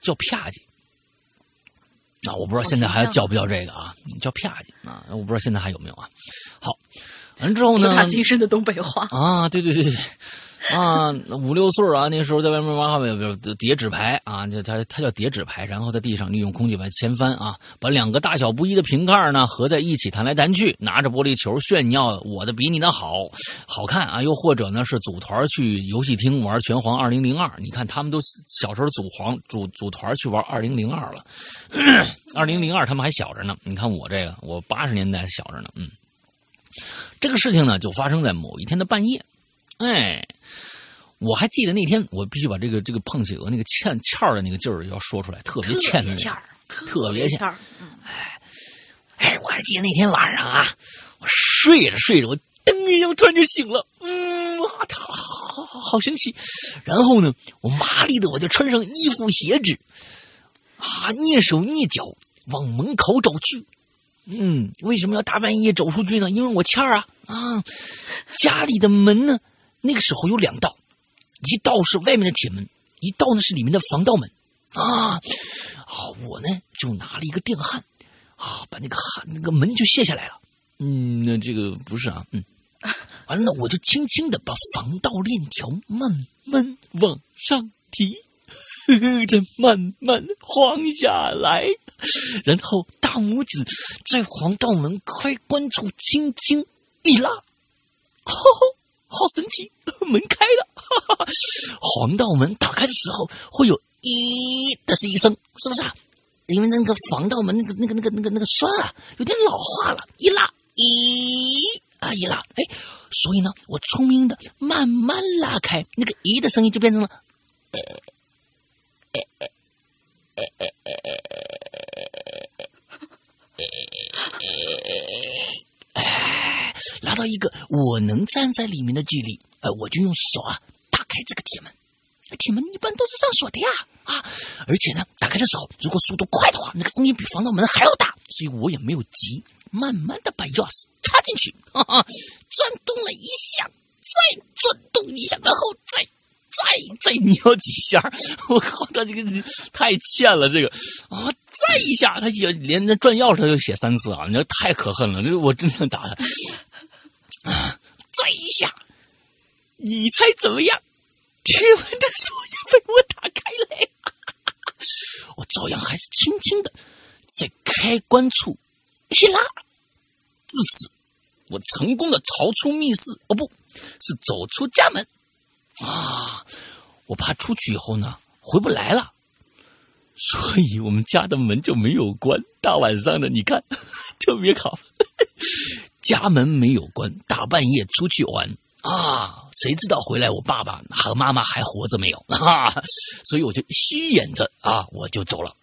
Speaker 1: 叫啪叽。啊，我不知道现在还叫不叫这个啊？叫啪叽啊，我不知道现在还有没有啊？好，完了之后呢？
Speaker 2: 博大精深的东北话
Speaker 1: 啊，对对对对。啊，五六岁啊，那时候在外面玩，不叠纸牌啊，就他他叫叠纸牌，然后在地上利用空气把它掀翻啊，把两个大小不一的瓶盖呢合在一起弹来弹去，拿着玻璃球炫耀我的比你的好好看啊，又或者呢是组团去游戏厅玩拳皇二零零二，你看他们都小时候组皇组组团去玩二零零二了，二零零二他们还小着呢，你看我这个我八十年代小着呢，嗯，这个事情呢就发生在某一天的半夜。哎，我还记得那天，我必须把这个这个碰企鹅那个欠欠的那个劲儿要说出来，特别欠的，
Speaker 2: 欠儿，
Speaker 1: 特别欠
Speaker 2: 儿。
Speaker 1: 哎哎，我还记得那天晚上啊，我睡着睡着，我噔一下突然就醒了，嗯，好好好神奇。然后呢，我麻利的我就穿上衣服鞋子，啊，蹑手蹑脚往门口走去。嗯，为什么要大半夜走出去呢？因为我欠儿啊啊！家里的门呢，那个时候有两道，一道是外面的铁门，一道呢是里面的防盗门啊啊！我呢就拿了一个电焊啊，把那个焊那个门就卸下来了。嗯，那这个不是啊，嗯，完了我就轻轻的把防盗链条慢慢往上提。再慢慢晃下来，然后大拇指在防盗门开关处轻轻一拉，吼吼，好神奇！门开了，哈哈，防盗门打开的时候会有“咦”的是一声，是不是啊？因为那个防盗门那个那个那个那个那个栓啊，有点老化了，一拉“咦”啊一拉，哎，所以呢，我聪明的慢慢拉开，那个“咦”的声音就变成了。哎，拉到一个我能站在里面的距离，呃，我就用手啊打开这个铁门。铁门一般都是上锁的呀，啊，而且呢，打开的时候如果速度快的话，那个声音比防盗门还要大，所以我也没有急，慢慢的把钥匙插进去，哈哈，转动了一下，再转动一下，然后再。再再扭几下，我靠，他这个太欠了，这个啊，再一下，他写连着转钥匙他就写三次啊，你这太可恨了，这我真想打他。啊，再一下，你猜怎么样？铁门的锁也被我打开了，我照样还是轻轻的在开关处一拉，至此，我成功的逃出密室，哦，不是走出家门。啊，我怕出去以后呢回不来了，所以我们家的门就没有关。大晚上的，你看 特别好，家门没有关，大半夜出去玩啊，谁知道回来我爸爸和妈妈还活着没有啊？所以我就虚掩着啊，我就走了，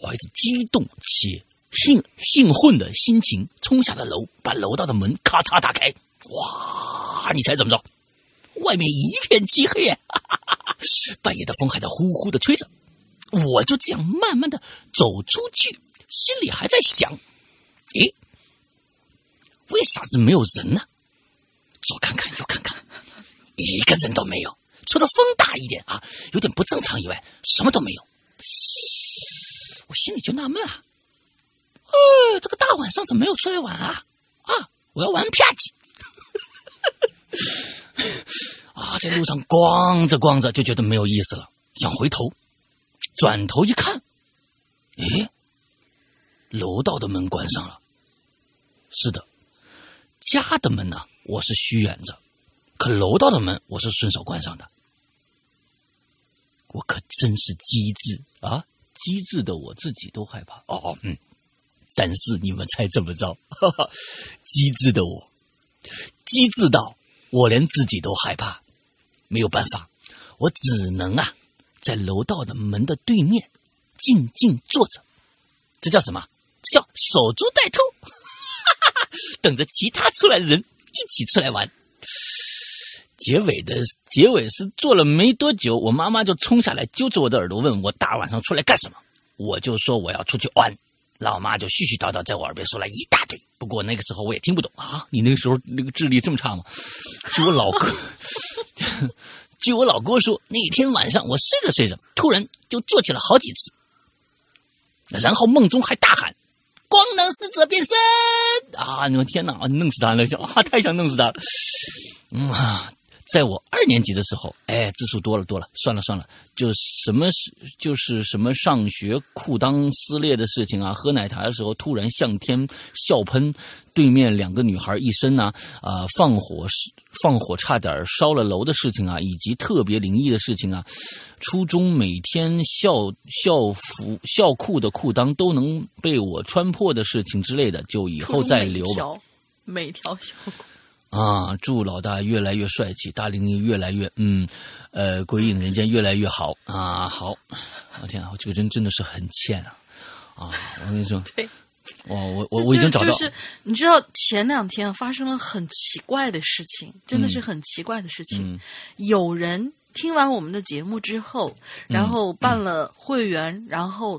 Speaker 1: 怀着激动且兴兴奋的心情冲下了楼，把楼道的门咔嚓打开。哇，你猜怎么着？外面一片漆黑，半夜的风还在呼呼的吹着，我就这样慢慢的走出去，心里还在想：咦，为啥子没有人呢？左看看右看看，一个人都没有，除了风大一点啊，有点不正常以外，什么都没有。我心里就纳闷啊，呃，这个大晚上怎么没有出来玩啊？啊，我要玩啪叽。啊，在路上逛着逛着就觉得没有意思了，想回头，转头一看，诶，楼道的门关上了。是的，家的门呢，我是虚掩着，可楼道的门我是顺手关上的。我可真是机智啊！机智的我自己都害怕。哦哦，嗯，但是你们猜怎么着？机智的我，机智到我连自己都害怕。没有办法，我只能啊，在楼道的门的对面静静坐着。这叫什么？这叫守株待兔，等着其他出来的人一起出来玩。结尾的结尾是坐了没多久，我妈妈就冲下来揪着我的耳朵问我大晚上出来干什么？我就说我要出去玩。老妈就絮絮叨叨在我耳边说了一大堆，不过那个时候我也听不懂啊。你那个时候那个智力这么差吗？是我老哥。据我老哥说，那天晚上我睡着睡着，突然就坐起了好几次，然后梦中还大喊：“光能使者变身！”啊！你们天哪！啊，弄死他了！啊，太想弄死他了！嗯啊。在我二年级的时候，哎，字数多了多了，算了算了，就什么是就是什么上学裤裆撕裂的事情啊，喝奶茶的时候突然向天笑喷，对面两个女孩一身呐啊放火放火差点烧了楼的事情啊，以及特别灵异的事情啊，初中每天校校服校裤的裤裆都能被我穿破的事情之类的，就以后再留吧。
Speaker 2: 每条校裤。
Speaker 1: 啊！祝老大越来越帅气，大玲玲越来越嗯，呃，鬼影人间越来越好啊！好，我天啊，这个人真的是很欠啊！啊，我跟你说，
Speaker 2: 对，
Speaker 1: 我我我我已经找到，
Speaker 2: 就是你知道前两天发生了很奇怪的事情，真的是很奇怪的事情。有人听完我们的节目之后，然后办了会员，然后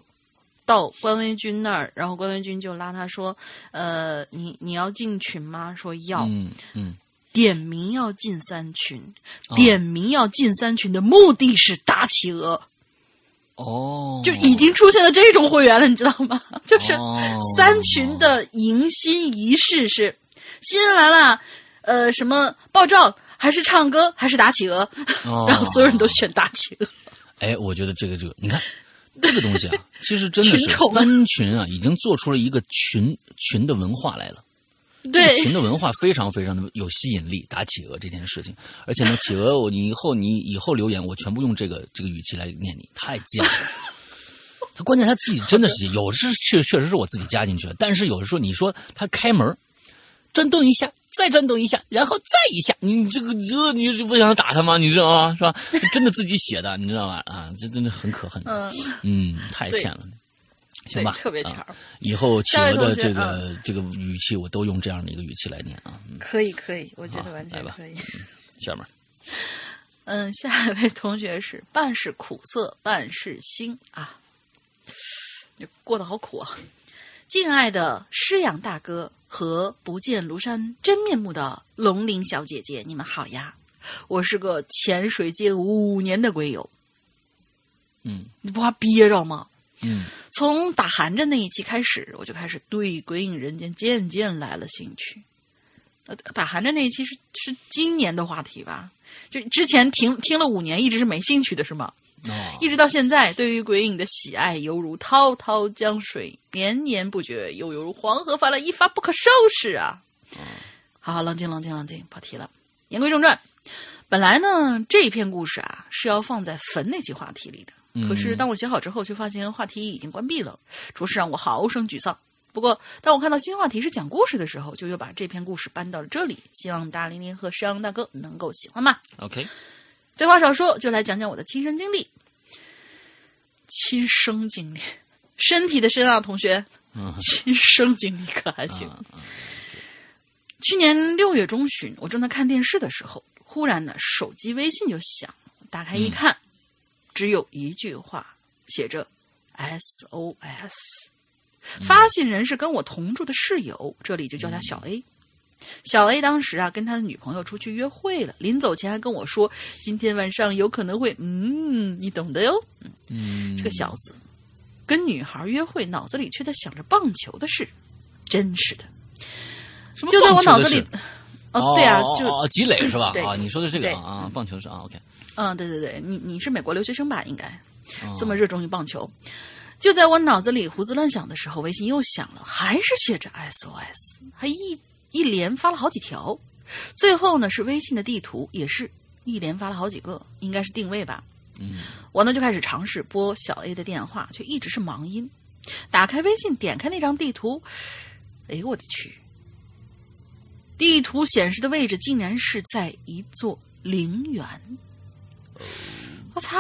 Speaker 2: 到关威军那儿，然后关威军就拉他说：“呃，你你要进群吗？”说要。
Speaker 1: 嗯嗯，
Speaker 2: 点名要进三群，点名要进三群的目的是打企鹅。
Speaker 1: 哦，
Speaker 2: 就已经出现了这种会员了，你知道吗？就是
Speaker 1: 哦
Speaker 2: 三群的迎新仪式是新人来了，呃，什么爆照还是唱歌还是打企鹅，
Speaker 1: 哦
Speaker 2: 然后所有人都选打企鹅。
Speaker 1: 哎，我觉得这个这个，你看这个东西啊，其实真的是
Speaker 2: 群
Speaker 1: 三群啊，已经做出了一个群群的文化来了。这个
Speaker 2: 对
Speaker 1: 群的文化非常非常的有吸引力，打企鹅这件事情，而且呢，企鹅我你以后你以后留言，我全部用这个这个语气来念你，太贱了。他关键他自己真的是 有的是确确实是我自己加进去了，但是有的时候你说他开门，转动一下，再转动一下，然后再一下，你这个这你是不想打他吗？你知道吗？是吧？真的自己写的，你知道吧？啊，这真的很可恨。
Speaker 2: 嗯，
Speaker 1: 嗯，太欠了。行吧，，
Speaker 2: 特别强
Speaker 1: 啊。以后企鹅的这个、这个语气，我都用这样的一个语气来念啊。嗯，
Speaker 2: 可以，可以，我觉得完全可以。
Speaker 1: 下面
Speaker 2: 嗯，下一位同学是半是苦涩，半是辛啊，你过得好苦啊！敬爱的师养大哥和不见庐山真面目的龙鳞小姐姐，你们好呀！我是个潜水界五年的鬼友，
Speaker 1: 嗯
Speaker 2: 你不怕憋着吗？
Speaker 1: 嗯
Speaker 2: 从打寒战那一期开始，我就开始对《鬼影人间》渐渐来了兴趣。呃，打寒战那一期是是今年的话题吧？就之前听听了五年，一直是没兴趣的，是吗？
Speaker 1: 哦
Speaker 2: 一直到现在，对于鬼影的喜爱犹如滔滔江水，绵延不绝，又犹如黄河泛滥，一发不可收拾啊！好好，冷静，冷静，冷静，跑题了。言归正传，本来呢，这篇故事啊是要放在坟那期话题里的，可是当我写好之后，却发现话题已经关闭了，着实让我好生沮丧。不过，当我看到新话题是讲故事的时候，就又把这篇故事搬到了这里，希望大玲玲和山羊大哥能够喜欢吧。
Speaker 1: ，OK，
Speaker 2: 废话少说，就来讲讲我的亲身经历。亲生经历，身体的身啊，同学，
Speaker 1: 嗯
Speaker 2: 亲生经历可还行。去年六月中旬，我正在看电视的时候，忽然呢，手机微信就响了，打开一看，只有一句话，写着 SOS。发信人是跟我同住的室友，这里就叫他小 A。小 A 当时啊跟他的女朋友出去约会了，临走前还跟我说，今天晚上有可能会，嗯，你懂的哟。
Speaker 1: 嗯，
Speaker 2: 这个小子跟女孩约会，脑子里却在想着棒球的事，真是的。
Speaker 1: 什么
Speaker 2: 就在我脑子里，哦，对啊，就
Speaker 1: 哦哦积累是吧？
Speaker 2: 对
Speaker 1: 啊，你说的这个啊啊，棒球是啊，OK，
Speaker 2: 嗯，对对对，你你是美国留学生吧？应该
Speaker 1: 哦
Speaker 2: 这么热衷于棒球。就在我脑子里胡思乱想的时候，微信又响了，还是写着 SOS，还一一连发了好几条。最后呢，是微信的地图，也是一连发了好几个，应该是定位吧。
Speaker 1: 嗯，
Speaker 2: 我呢就开始尝试拨小 A 的电话，却一直是忙音。打开微信，点开那张地图，哎呦我的去！地图显示的位置竟然是在一座陵园。我擦，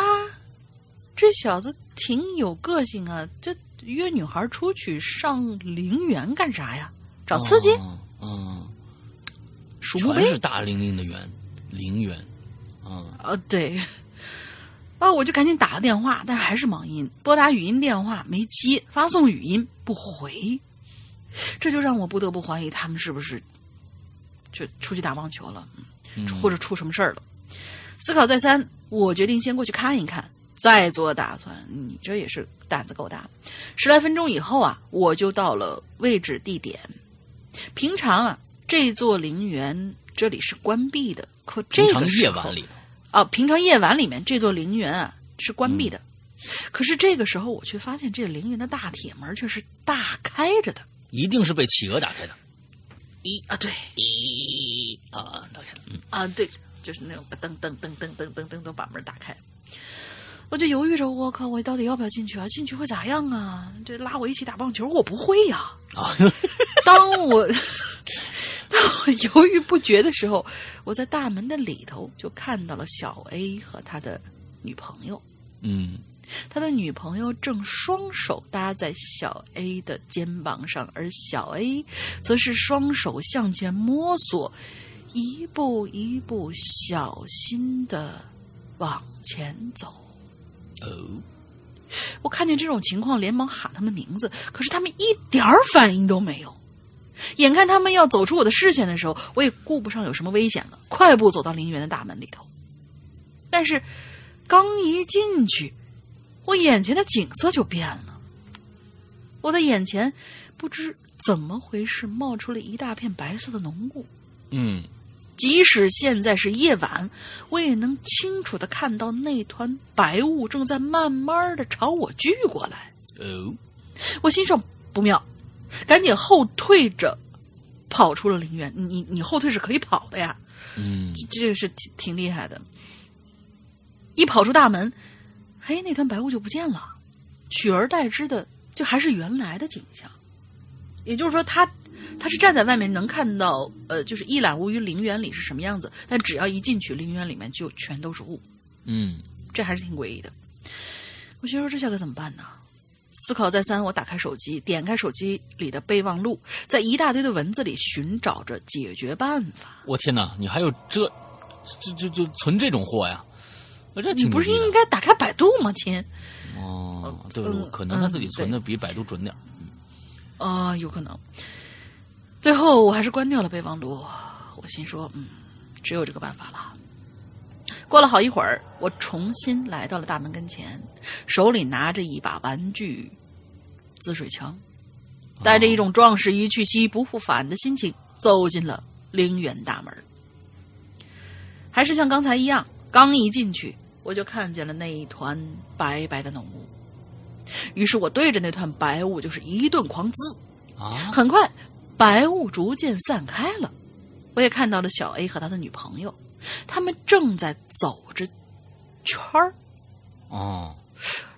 Speaker 2: 这小子挺有个性啊！这约女孩出去上陵园干啥呀？找刺激？
Speaker 1: 嗯嗯，全是？大玲玲的园，陵园，嗯
Speaker 2: 呃，对。啊，我就赶紧打了电话，但是还是忙音，拨打语音电话没接，发送语音不回，这就让我不得不怀疑他们是不是就出去打棒球了，
Speaker 1: 嗯
Speaker 2: 或者出什么事儿了。思考再三，我决定先过去看一看，再做打算。你这也是胆子够大。十来分钟以后啊，我就到了位置地点。平常啊，这座陵园这里是关闭的，可这
Speaker 1: 平常
Speaker 2: 个
Speaker 1: 夜晚里头，
Speaker 2: 啊，平常夜晚里面这座陵园啊是关闭的，可是这个时候我却发现这陵园的大铁门却是大开着的。
Speaker 1: 一定是被企鹅打开的。
Speaker 2: 一啊，对
Speaker 1: 一啊，打开
Speaker 2: 啊，对，就是那种噔噔噔噔噔噔噔噔把门打开。我就犹豫着，我靠，我到底要不要进去啊？进去会咋样啊？这拉我一起打棒球，我不会呀、
Speaker 1: 啊，
Speaker 2: 当我当我犹豫不决的时候，我在大门的里头就看到了小 A 和他的女朋友。
Speaker 1: 嗯
Speaker 2: 他的女朋友正双手搭在小 A 的肩膀上，而小 A 则是双手向前摸索，一步一步小心的往前走。
Speaker 1: 哦，
Speaker 2: 我看见这种情况，连忙喊他们名字，可是他们一点儿反应都没有。眼看他们要走出我的视线的时候，我也顾不上有什么危险了，快步走到陵园的大门里头。但是，刚一进去，我眼前的景色就变了。我的眼前不知怎么回事，冒出了一大片白色的浓雾。
Speaker 1: 嗯，
Speaker 2: 即使现在是夜晚，我也能清楚的看到那团白雾正在慢慢的朝我聚过来。
Speaker 1: 哦，
Speaker 2: 我心说不妙，赶紧后退着跑出了陵园。你你后退是可以跑的呀，
Speaker 1: 嗯，
Speaker 2: 这这个是挺挺厉害的。一跑出大门，嘿，那团白雾就不见了，取而代之的就还是原来的景象。也就是说，他他是站在外面能看到，呃，就是一览无余陵园里是什么样子，但只要一进去，陵园里面就全都是雾，
Speaker 1: 嗯，
Speaker 2: 这还是挺诡异的。我心说这下可怎么办呢？思考再三，我打开手机，点开手机里的备忘录，在一大堆的文字里寻找着解决办法。
Speaker 1: 我天哪，你还有这这这这存这种货呀？我这挺
Speaker 2: 你不是应该打开百度吗，亲？
Speaker 1: 哦，对，
Speaker 2: 嗯
Speaker 1: 可能他自己
Speaker 2: 嗯
Speaker 1: 存的比百度准点儿。
Speaker 2: 啊、有可能。最后我还是关掉了备忘录，我心说，嗯，只有这个办法了。过了好一会儿，我重新来到了大门跟前，手里拿着一把玩具滋水枪，带着一种壮士一去兮不复返的心情，走进了陵园大门。还是像刚才一样，刚一进去，我就看见了那一团白白的浓雾。于是我对着那团白雾就是一顿狂滋，
Speaker 1: 啊，
Speaker 2: 很快，白雾逐渐散开了，我也看到了小 A 和他的女朋友，他们正在走着圈儿。
Speaker 1: 哦，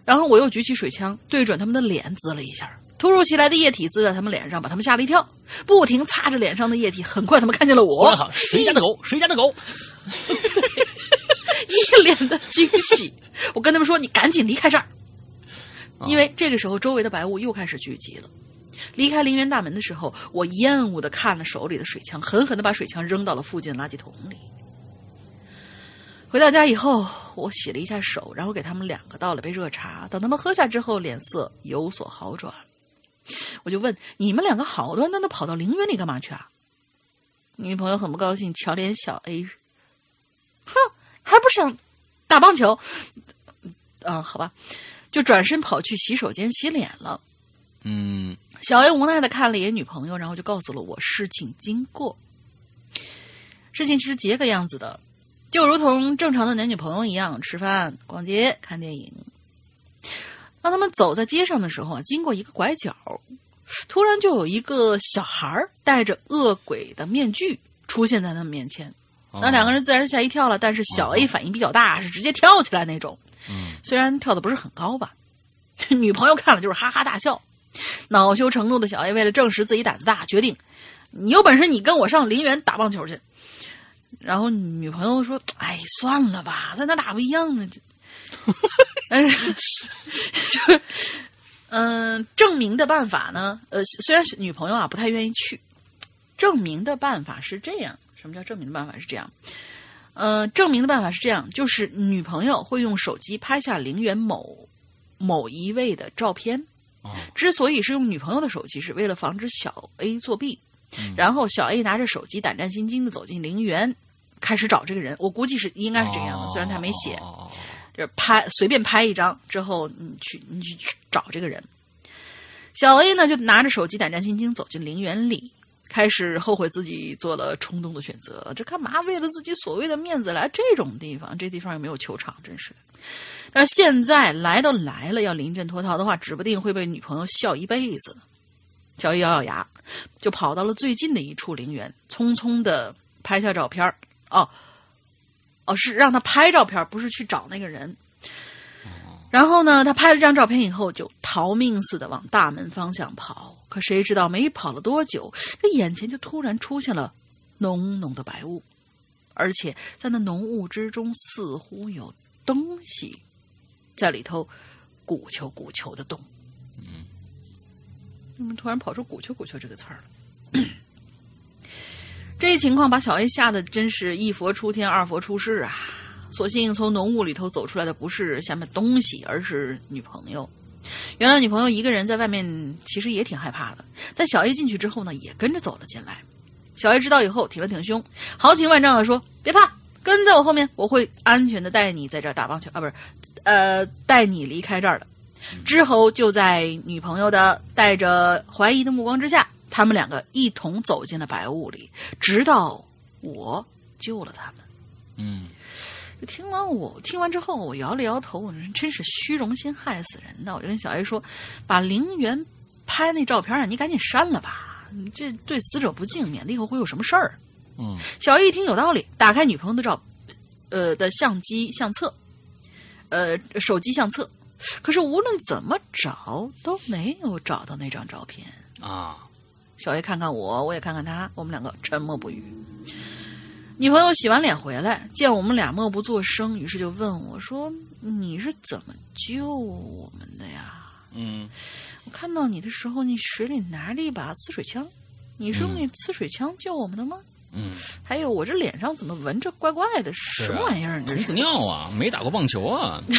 Speaker 2: 然后我又举起水枪，对准他们的脸滋了一下。突如其来的液体滋在他们脸上，把他们吓了一跳，不停擦着脸上的液体。很快，他们看见了我
Speaker 1: 谁家的狗？谁家的狗？
Speaker 2: 一脸的惊喜。我跟他们说：“你赶紧离开这儿。”因为这个时候周围的白雾又开始聚集了。离开陵园大门的时候，我厌恶的看了手里的水枪，狠狠的把水枪扔到了附近的垃圾桶里。回到家以后，我洗了一下手，然后给他们两个倒了杯热茶。等他们喝下之后，脸色有所好转。我就问：“你们两个好端端的跑到陵园里干嘛去啊？”女朋友很不高兴，瞧脸小 A，哼，还不想打棒球？嗯，好吧，就转身跑去洗手间洗脸了。
Speaker 1: 嗯，
Speaker 2: 小 A 无奈的看了一眼女朋友，然后就告诉了我事情经过。事情是这个样子的，就如同正常的男女朋友一样，吃饭、逛街、看电影。当他们走在街上的时候啊，经过一个拐角，突然就有一个小孩儿戴着恶鬼的面具出现在他们面前。
Speaker 1: 哦
Speaker 2: 那两个人自然是吓一跳了，但是小 A 反应比较大，是直接跳起来那种。
Speaker 1: 嗯，
Speaker 2: 虽然跳的不是很高吧，女朋友看了就是哈哈大笑。恼羞成怒的小 A 为了证实自己胆子大，决定你有本事你跟我上陵园打棒球去。然后女朋友说：“哎，算了吧，在那打不一样呢。”但是就是，嗯、证明的办法呢？呃，虽然是女朋友啊不太愿意去，证明的办法是这样。什么叫证明的办法是这样？呃，证明的办法是这样，就是女朋友会用手机拍下陵园某某一位的照片。
Speaker 1: 哦
Speaker 2: 之所以是用女朋友的手机，是为了防止小 A 作弊。然后小 A 拿着手机，胆战心惊的走进陵园，开始找这个人。我估计是应该是这个样子，虽然他没写。就是拍随便拍一张之后，你去你去找这个人。小 A 呢就拿着手机胆战心惊走进陵园里，开始后悔自己做了冲动的选择。这干嘛为了自己所谓的面子来这种地方？这地方又没有球场，真是的。但现在来都来了，要临阵脱逃的话，指不定会被女朋友笑一辈子呢。小 A 咬咬牙，就跑到了最近的一处陵园，匆匆的拍下照片哦，哦，是让他拍照片，不是去找那个人。然后呢，他拍了张照片以后，就逃命似的往大门方向跑。可谁知道，没跑了多久，这眼前就突然出现了浓浓的白雾，而且在那浓雾之中，似乎有东西在里头鼓球鼓球的动。嗯，怎么突然跑出“鼓球鼓球”这个词儿了？这情况把小 A 吓得真是一佛出天，二佛出世啊！所幸从浓雾里头走出来的不是下面东西，而是女朋友。原来女朋友一个人在外面，其实也挺害怕的。在小 A 进去之后呢，也跟着走了进来。小 A 知道以后，挺了挺胸，豪情万丈的说：“别怕，跟在我后面，我会安全的带你在这儿打棒球啊，不是，呃，带你离开这儿的。”之后就在女朋友的带着怀疑的目光之下，他们两个一同走进了白雾里，直到我救了他们。
Speaker 1: 嗯，
Speaker 2: 听完我听完之后，我摇了摇头，我说真是虚荣心害死人的。我就跟小 A 说：“把陵园拍那照片啊，你赶紧删了吧，你这对死者不敬，免得以后会有什么事儿。”
Speaker 1: 嗯，
Speaker 2: 小 A 一听有道理，打开女朋友的照，呃的相机相册，呃手机相册，可是无论怎么找都没有找到那张照片。
Speaker 1: 啊，
Speaker 2: 小 A 看看我，我也看看他，我们两个沉默不语。女朋友洗完脸回来，见我们俩默不作声，于是就问我说：“你是怎么救我们的呀？
Speaker 1: 嗯
Speaker 2: 我看到你的时候，你水里拿着一把呲水枪，你是用那呲水枪救我们的吗？
Speaker 1: 嗯，
Speaker 2: 还有我这脸上怎么闻着怪怪的？什么玩意儿？
Speaker 1: 童子尿啊，没打过棒球啊。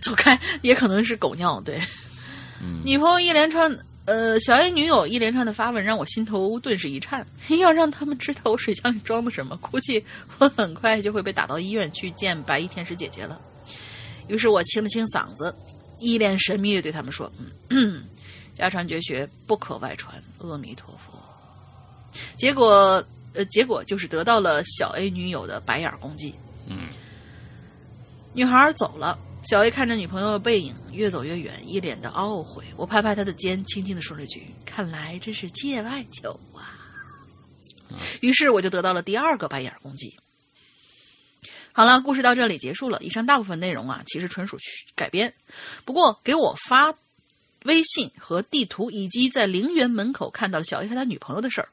Speaker 2: 走开，也可能是狗尿。对，
Speaker 1: 嗯
Speaker 2: 女朋友一连串，呃，小 A 女友一连串的发问，让我心头顿时一颤。要让他们知道我水箱里装的什么，估计我很快就会被打到医院去见白衣天使姐姐了。于是我清了清嗓子，一脸神秘的对他们说：“嗯，家传绝学不可外传，阿弥陀佛。”结果，呃，结果就是得到了小 A 女友的白眼攻击。
Speaker 1: 嗯
Speaker 2: 女孩走了，小 A 看着女朋友的背影越走越远，一脸的懊悔。我拍拍他的肩，轻轻的说了一句：“看来真是界外求啊。”于是我就得到了第二个白眼攻击。好了，故事到这里结束了。以上大部分内容啊，其实纯属改编。不过给我发微信和地图，以及在陵园门口看到了小 A 和他女朋友的事儿，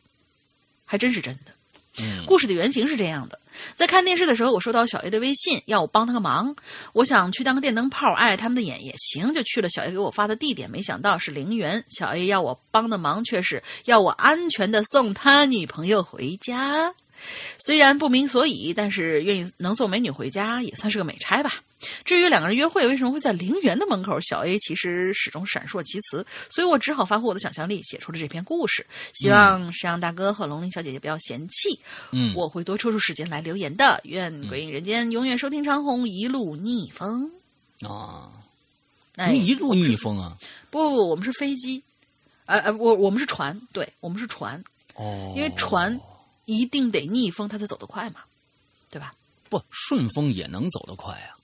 Speaker 2: 还真是真的。
Speaker 1: 嗯
Speaker 2: 故事的原型是这样的：在看电视的时候，我收到小 A 的微信，要我帮他个忙。我想去当个电灯泡，碍他们的眼也行，就去了小 A 给我发的地点。没想到是陵园，小 A 要我帮的忙却是要我安全的送他女朋友回家。虽然不明所以，但是愿意能送美女回家也算是个美差吧。至于两个人约会为什么会在陵园的门口，小 A 其实始终闪烁其词，所以我只好发挥我的想象力，写出了这篇故事。希望山羊大哥和龙鳞小姐姐不要嫌弃，
Speaker 1: 嗯，
Speaker 2: 我会多抽出时间来留言的。愿鬼影人间永远收听长虹，一路逆风。
Speaker 1: 啊，
Speaker 2: 哎，
Speaker 1: 一路逆风啊。
Speaker 2: 不不不，我们是飞机，呃呃，我我们是船，对我们是船，
Speaker 1: 哦，
Speaker 2: 因为船一定得逆风，它才走得快嘛，对吧？
Speaker 1: 不顺风也能走得快啊。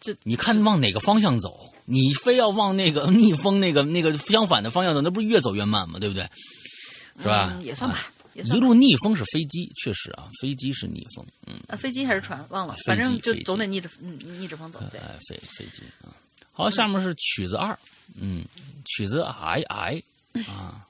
Speaker 2: 这
Speaker 1: 你看往哪个方向走，你非要往那个逆风那个那个相反的方向走，那不是越走越慢吗？对不对？是吧？
Speaker 2: 嗯，也算吧，也
Speaker 1: 一。路逆风是飞机，确实啊，飞机是逆风，嗯，
Speaker 2: 啊，飞机还是船，忘了，反正就总得逆着嗯逆着风走，对。
Speaker 1: 哎，飞飞机啊。好，下面是曲子二，嗯，曲子 I I 啊，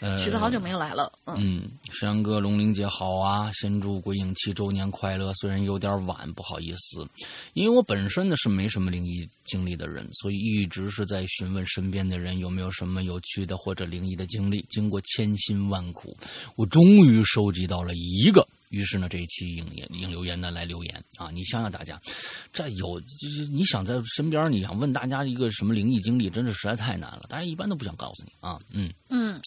Speaker 1: 呃，
Speaker 2: 曲子好久没有来了，嗯，
Speaker 1: 嗯，山羊哥、龙玲姐好啊！先祝鬼影七周年快乐。虽然有点晚，不好意思，因为我本身呢是没什么灵异经历的人，所以一直是在询问身边的人有没有什么有趣的或者灵异的经历。经过千辛万苦，我终于收集到了一个。于是呢，这一期影言影留言呢来留言啊！你想想，大家这有就是你想在身边，你想问大家一个什么灵异经历，真是实在太难了。大家一般都不想告诉你啊，嗯。
Speaker 2: 嗯，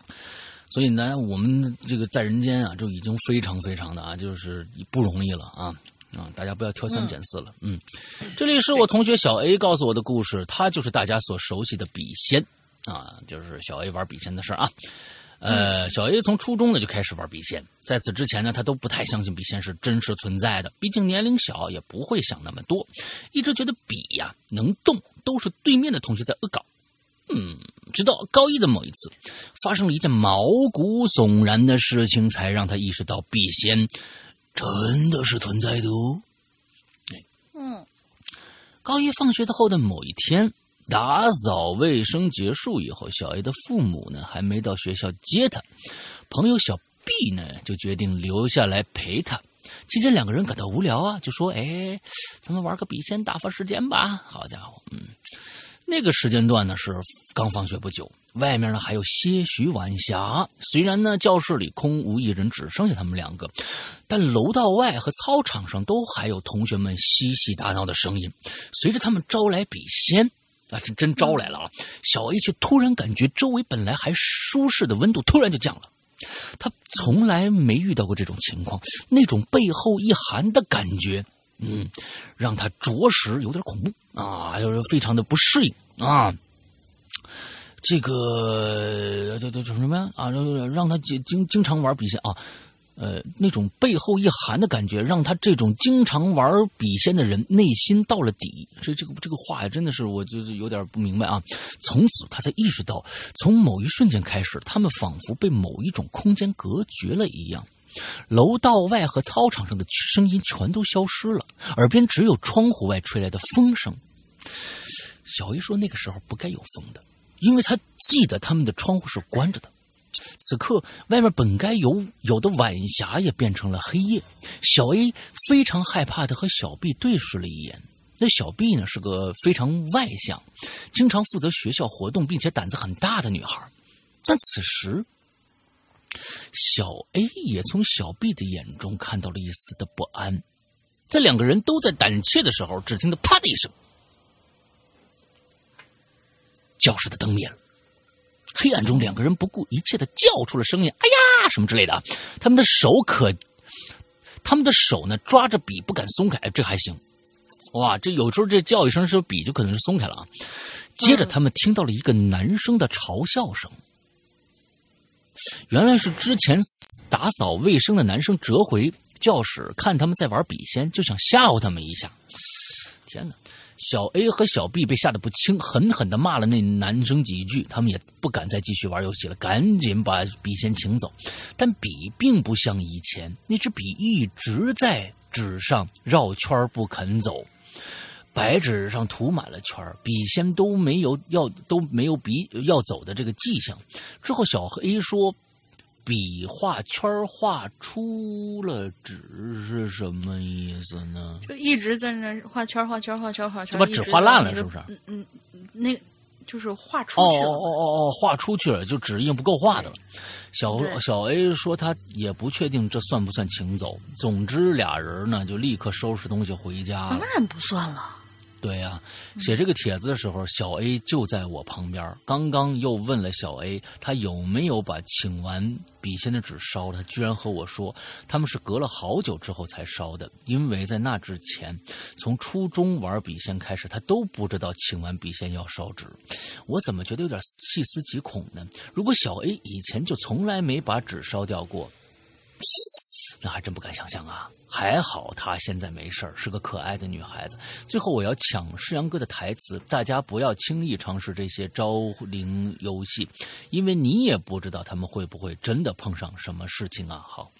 Speaker 1: 所以呢，我们这个在人间啊，就已经非常非常的啊，就是不容易了啊啊！大家不要挑三拣四了。嗯，这里是我同学小 A 告诉我的故事，他就是大家所熟悉的笔仙啊，就是小 A 玩笔仙的事儿啊。呃，小 A 从初中呢就开始玩笔仙，在此之前呢，他都不太相信笔仙是真实存在的，毕竟年龄小，也不会想那么多，一直觉得笔呀能动都是对面的同学在恶搞。嗯，直到高一的某一次，发生了一件毛骨悚然的事情，才让他意识到笔仙真的是存在的哦。
Speaker 2: 嗯，
Speaker 1: 高一放学的后的某一天，打扫卫生结束以后，小 A 的父母呢还没到学校接他，朋友小 B 呢就决定留下来陪他。期间两个人感到无聊啊，就说：“哎，咱们玩个笔仙打发时间吧。”好家伙，嗯，那个时间段呢是刚放学不久，外面呢还有些许晚霞。虽然呢教室里空无一人，只剩下他们两个，但楼道外和操场上都还有同学们嬉戏打闹的声音。随着他们招来笔仙啊，这真招来了啊！小 A 却突然感觉周围本来还舒适的温度突然就降了。他从来没遇到过这种情况，那种背后一寒的感觉，嗯，让他着实有点恐怖啊，就是非常的不适应啊。这个这这这什么呀？啊，让让他经经经常玩笔仙啊，呃，那种背后一寒的感觉，让他这种经常玩笔仙的人内心到了底。这这个这个话真的是我就是有点不明白啊。从此他才意识到，从某一瞬间开始，他们仿佛被某一种空间隔绝了一样，楼道外和操场上的声音全都消失了，耳边只有窗户外吹来的风声。小姨说：“那个时候不该有风的。”因为他记得他们的窗户是关着的，此刻外面本该有有的晚霞也变成了黑夜。小 A 非常害怕的和小 B 对视了一眼。那小 B 呢是个非常外向、经常负责学校活动并且胆子很大的女孩，但此时小 A 也从小 B 的眼中看到了一丝的不安。在两个人都在胆怯的时候，只听得啪的一声。教室的灯灭了，黑暗中，两个人不顾一切的叫出了声音：“哎呀，什么之类的。”他们的手可，他们的手呢，抓着笔不敢松开。这还行，哇，这有时候这叫一声，是笔就可能是松开了啊。接着，他们听到了一个男生的嘲笑声，原来是之前打扫卫生的男生折回教室，看他们在玩笔仙，就想吓唬他们一下。天哪！小 A 和小 B 被吓得不轻，狠狠的骂了那男生几句，他们也不敢再继续玩游戏了，赶紧把笔仙请走。但笔并不像以前，那支笔一直在纸上绕圈不肯走，白纸上涂满了圈笔仙都没有要都没有笔要走的这个迹象。之后小 A 说。笔画圈画出了纸是什么意思呢？
Speaker 2: 就一直在那画圈画圈画圈画圈，
Speaker 1: 把纸画烂了是不是？
Speaker 2: 嗯嗯，那就是画出去了。
Speaker 1: 哦哦哦哦，画出去了，就纸印不够画的了。小小 A 说他也不确定这算不算请走。总之俩人呢就立刻收拾东西回家了。
Speaker 2: 当然不算了。
Speaker 1: 对呀，写这个帖子的时候，小 A 就在我旁边。刚刚又问了小 A，他有没有把请完笔仙的纸烧了？他居然和我说，他们是隔了好久之后才烧的，因为在那之前，从初中玩笔仙开始，他都不知道请完笔仙要烧纸。我怎么觉得有点细思极恐呢？如果小 A 以前就从来没把纸烧掉过，那还真不敢想象啊。还好她现在没事是个可爱的女孩子。最后我要抢世阳哥的台词，大家不要轻易尝试这些招灵游戏，因为你也不知道他们会不会真的碰上什么事情啊。好。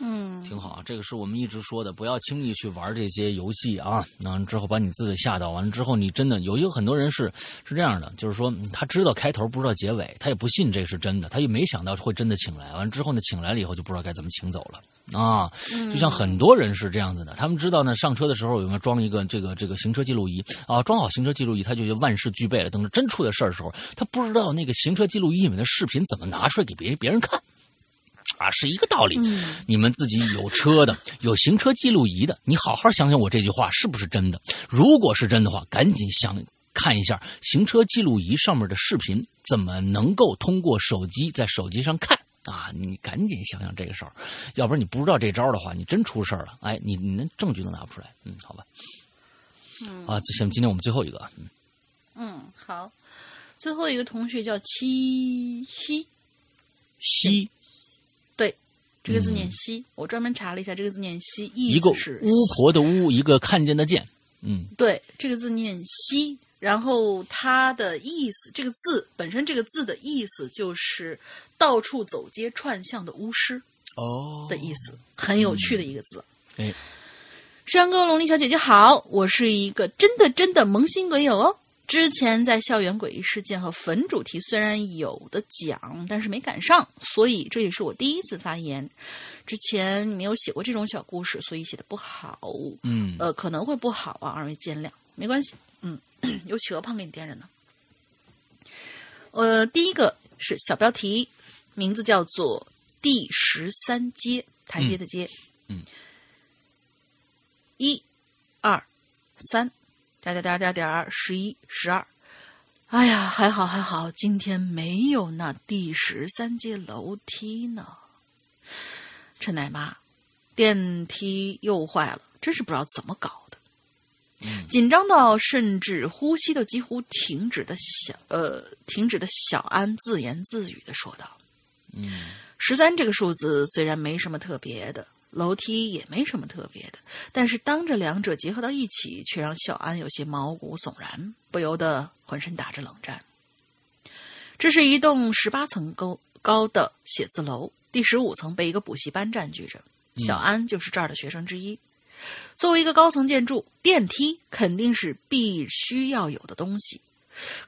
Speaker 2: 嗯，
Speaker 1: 挺好啊，这个是我们一直说的，不要轻易去玩这些游戏啊。那之后把你自己吓到，完了之后你真的有有很多人是是这样的，就是说他知道开头不知道结尾，他也不信这是真的，他也没想到会真的请来，完了之后呢，请来了以后就不知道该怎么请走了啊。就像很多人是这样子的，他们知道呢，上车的时候有没有装一个这个这个行车记录仪啊？装好行车记录仪，他就万事俱备了。等着真出点事儿的时候，他不知道那个行车记录仪里面的视频怎么拿出来给别人别人看。啊，是一个道理。你们自己有车的，有行车记录仪的，你好好想想我这句话是不是真的？如果是真的话，赶紧想看一下行车记录仪上面的视频，怎么能够通过手机在手机上看啊？你赶紧想想这个事儿，要不然你不知道这招的话，你真出事儿了。哎，你你连证据都拿不出来。嗯，好吧。
Speaker 2: 嗯
Speaker 1: 啊，下面今天我们最后一个。
Speaker 2: 嗯嗯，好，最后一个同学叫七夕
Speaker 1: 西。
Speaker 2: 这个字念“西”，我专门查了一下，这个字念“西”，
Speaker 1: 意思
Speaker 2: 是
Speaker 1: 巫婆的“巫”，一个看见的“见”。嗯，
Speaker 2: 对，这个字念“西”，然后它的意思，这个字本身，这个字的意思就是到处走街串巷的巫师
Speaker 1: 哦
Speaker 2: 的意思，很有趣的一个字。
Speaker 1: 哎，
Speaker 2: 山哥、龙丽小姐姐好，我是一个真的真的萌新鬼友哦。之前在校园诡异事件和坟主题虽然有的讲，但是没赶上，所以这也是我第一次发言。之前没有写过这种小故事，所以写的不好。
Speaker 1: 嗯，
Speaker 2: 呃，可能会不好啊，二位见谅，没关系。嗯，有企鹅胖给你垫着呢。呃，第一个是小标题，名字叫做“第十三阶台阶的阶”。
Speaker 1: 嗯，
Speaker 2: 一、二、三，点点点点点，十一、十二。哎呀，还好还好，今天没有那第十三阶楼梯呢。陈奶妈，电梯又坏了，真是不知道怎么搞的。紧张到甚至呼吸都几乎停止的小呃停止的小安自言自语的说道：“
Speaker 1: 嗯，
Speaker 2: 十三这个数字虽然没什么特别的，楼梯也没什么特别的，但是当这两者结合到一起，却让小安有些毛骨悚然，不由得浑身打着冷战。这是一栋十八层高高的写字楼，第十五层被一个补习班占据着，小安就是这儿的学生之一。作为一个高层建筑，电梯肯定是必须要有的东西。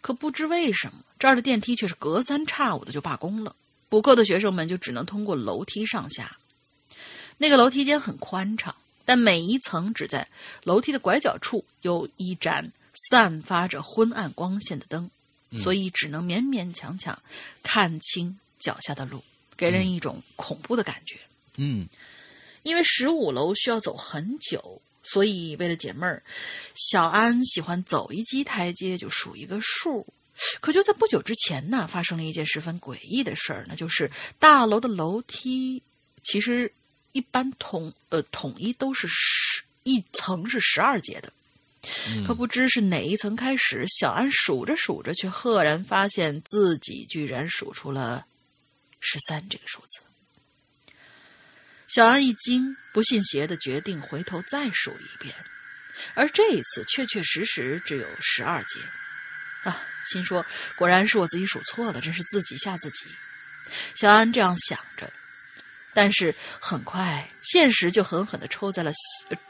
Speaker 2: 可不知为什么，这儿的电梯却是隔三差五的就罢工了。补课的学生们就只能通过楼梯上下。那个楼梯间很宽敞，但每一层只在楼梯的拐角处有一盏散发着昏暗光线的灯，所以只能勉勉强强看清脚下的路，给人一种恐怖的感觉。
Speaker 1: 嗯，
Speaker 2: 因为十五楼需要走很久，所以为了解闷儿，小安喜欢走一级台阶就数一个数。可就在不久之前呢，发生了一件十分诡异的事儿，那就是大楼的楼梯其实一般统呃统一都是十一层是十二节的，可不知是哪一层开始，小安数着数着，却赫然发现自己居然数出了十三这个数字。小安一惊，不信邪的决定回头再数一遍，而这一次确确实实只有十二节。啊，心说果然是我自己数错了，真是自己吓自己。小安这样想着，但是很快现实就狠狠的抽在了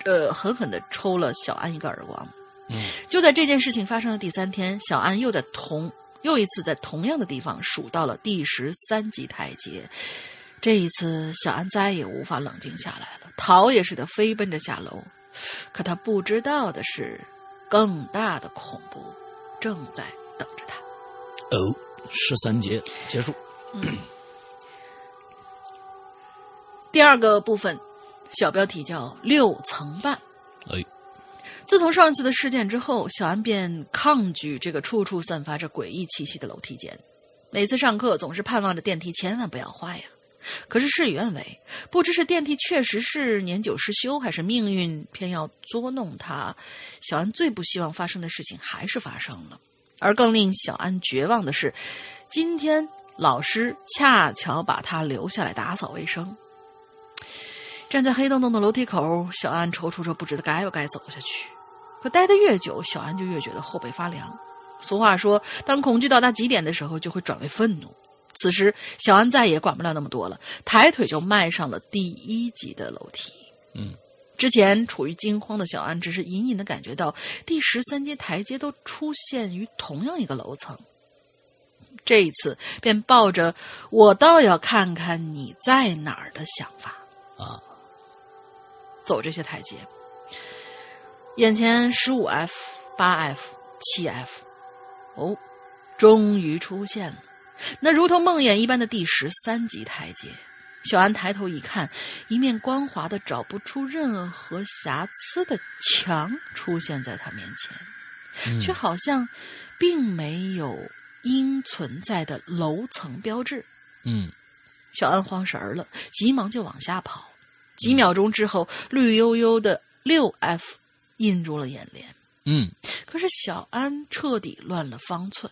Speaker 2: 呃，狠狠的抽了小安一个耳光。
Speaker 1: 嗯，
Speaker 2: 就在这件事情发生的第三天，小安又在同又一次在同样的地方数到了第十三级台阶。这一次，小安再也无法冷静下来了，逃也似的飞奔着下楼。可他不知道的是，更大的恐怖正在等着他。
Speaker 1: 哦，十三节结束。
Speaker 2: 第二个部分，小标题叫“六层半”。
Speaker 1: 哎，
Speaker 2: 自从上次的事件之后，小安便抗拒这个处处散发着诡异气息的楼梯间。每次上课，总是盼望着电梯千万不要坏呀。可是事与愿违，不知是电梯确实是年久失修，还是命运偏要捉弄他。小安最不希望发生的事情还是发生了，而更令小安绝望的是，今天老师恰巧把他留下来打扫卫生。站在黑洞洞的楼梯口，小安踌躇着，不知道该不该走下去。可待得越久，小安就越觉得后背发凉。俗话说，当恐惧到达极点的时候，就会转为愤怒。此时，小安再也管不了那么多了，抬腿就迈上了第一级的楼梯。
Speaker 1: 嗯，
Speaker 2: 之前处于惊慌的小安，只是隐隐的感觉到第十三阶台阶都出现于同样一个楼层。这一次，便抱着“我倒要看看你在哪儿”的想法
Speaker 1: 啊，
Speaker 2: 走这些台阶。眼前十五 F、八 F、七 F，哦，终于出现了。那如同梦魇一般的第十三级台阶，小安抬头一看，一面光滑的找不出任何瑕疵的墙出现在他面前，却好像并没有应存在的楼层标志。
Speaker 1: 嗯，
Speaker 2: 小安慌神儿了，急忙就往下跑。几秒钟之后，绿油油的六 F 映入了眼帘。
Speaker 1: 嗯，
Speaker 2: 可是小安彻底乱了方寸。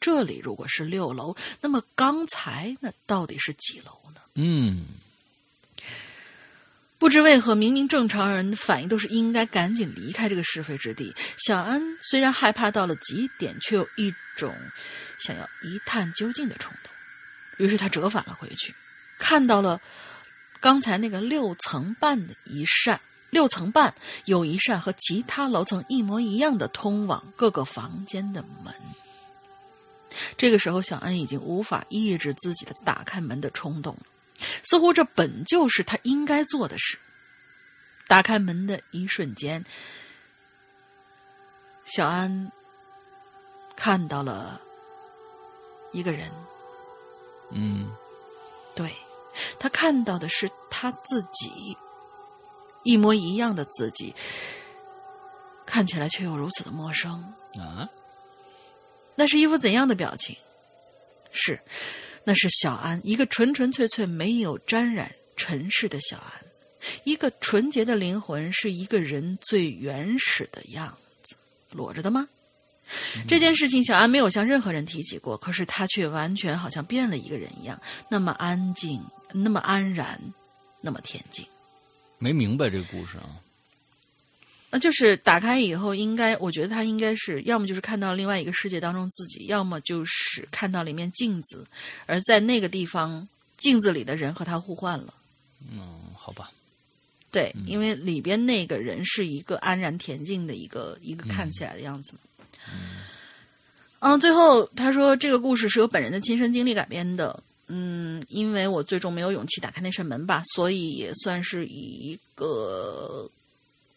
Speaker 2: 这里如果是六楼，那么刚才那到底是几楼呢？
Speaker 1: 嗯，
Speaker 2: 不知为何，明明正常人反应都是应该赶紧离开这个是非之地。小安虽然害怕到了极点，却有一种想要一探究竟的冲动。于是他折返了回去，看到了刚才那个六层半的一扇，六层半有一扇和其他楼层一模一样的通往各个房间的门。这个时候，小安已经无法抑制自己的打开门的冲动了，似乎这本就是他应该做的事。打开门的一瞬间，小安看到了一个人。
Speaker 1: 嗯
Speaker 2: 对，他看到的是他自己，一模一样的自己，看起来却又如此的陌生。
Speaker 1: 啊，
Speaker 2: 那是一副怎样的表情？是，那是小安，一个纯纯粹粹没有沾染尘世的小安，一个纯洁的灵魂，是一个人最原始的样子，裸着的吗？这件事情，小安没有向任何人提起过，可是他却完全好像变了一个人一样，那么安静，那么安然，那么恬静。
Speaker 1: 没明白这个故事啊。
Speaker 2: 那，就是打开以后，应该我觉得他应该是要么就是看到另外一个世界当中自己，要么就是看到了一面镜子，而在那个地方，镜子里的人和他互换了。
Speaker 1: 嗯，好吧。
Speaker 2: 对，因为里边那个人是一个安然恬静的一个一个看起来的样子。嗯，最后他说这个故事是由本人的亲身经历改编的。嗯，因为我最终没有勇气打开那扇门吧，所以也算是一个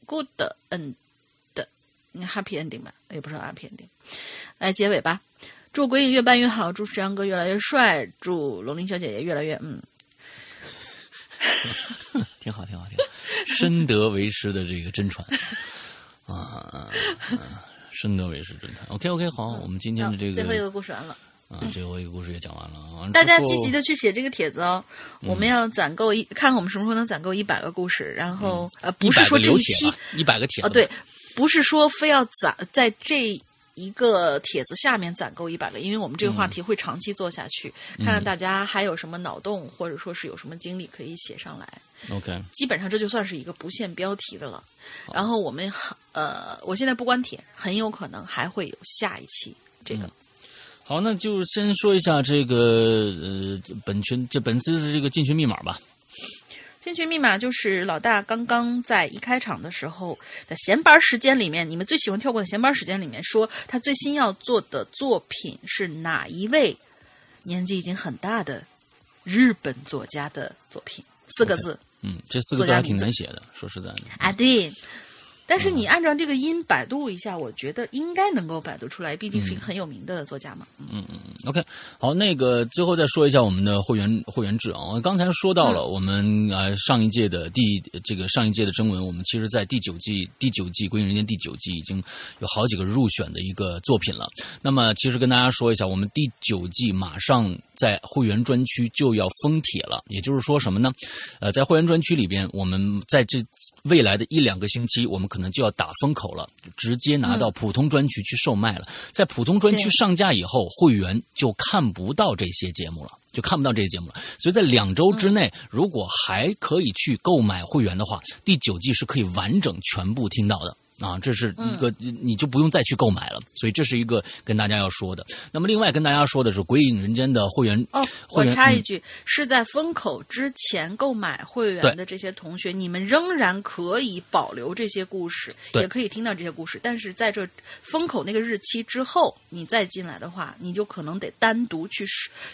Speaker 2: good end 的 happy ending 吧，也不是 happy ending。来结尾吧，祝鬼影越办越好，祝石阳哥越来越帅，祝龙鳞小姐姐越来越嗯。
Speaker 1: 挺好，挺好，挺好，深得为师的这个真传啊！深得为师真传。OK，OK，好，我们今天的这个
Speaker 2: 最后一个故事完了
Speaker 1: 啊，最后一个故事也讲完了啊。
Speaker 2: 大家积极的去写这个帖子哦，我们要攒够一，看看我们什么时候能攒够一百个故事，然后呃，不是说这一期
Speaker 1: 一百个帖子
Speaker 2: 哦，对，不是说非要攒在这。一个帖子下面攒够一百个，因为我们这个话题会长期做下去，看看大家还有什么脑洞，或者说是有什么经历可以写上来。
Speaker 1: OK，
Speaker 2: 基本上这就算是一个不限标题的了。然后我们呃，我现在不关帖，很有可能还会有下一期这个。
Speaker 1: 好，那就先说一下这个呃本群这本次的这个进群密码吧。
Speaker 2: 进群密码就是老大刚刚在一开场的时候的闲班时间里面，你们最喜欢跳过的闲班时间里面说他最新要做的作品是哪一位年纪已经很大的日本作家的作品？四个字。
Speaker 1: 嗯，这四个字还挺难写的，说实在的。
Speaker 2: 啊，对。但是你按照这个音百度一下，我觉得应该能够百度出来，毕竟是一个很有名的作家嘛。
Speaker 1: 嗯嗯嗯。OK，好，那个最后再说一下我们的会员会员制啊。我刚才说到了，我们呃上一届的第这个上一届的征文，我们其实在第九季第九季《归隐人间》第九季已经有好几个入选的一个作品了。那么其实跟大家说一下，我们第九季马上在会员专区就要封帖了，也就是说什么呢？呃，在会员专区里边，我们在这未来的一两个星期，我们可能就要打风口了，直接拿到普通专区去售卖了。在普通专区上架以后，会员就看不到这些节目了，就看不到这些节目了。所以在两周之内，如果还可以去购买会员的话，第九季是可以完整全部听到的。啊，这是一个，你就不用再去购买了，所以这是一个跟大家要说的。那么，另外跟大家说的是《鬼影人间》的会员
Speaker 2: 哦，我插一句，是在封口之前购买会员的这些同学，你们仍然可以保留这些故事，也可以听到这些故事。但是在这封口那个日期之后，你再进来的话，你就可能得单独去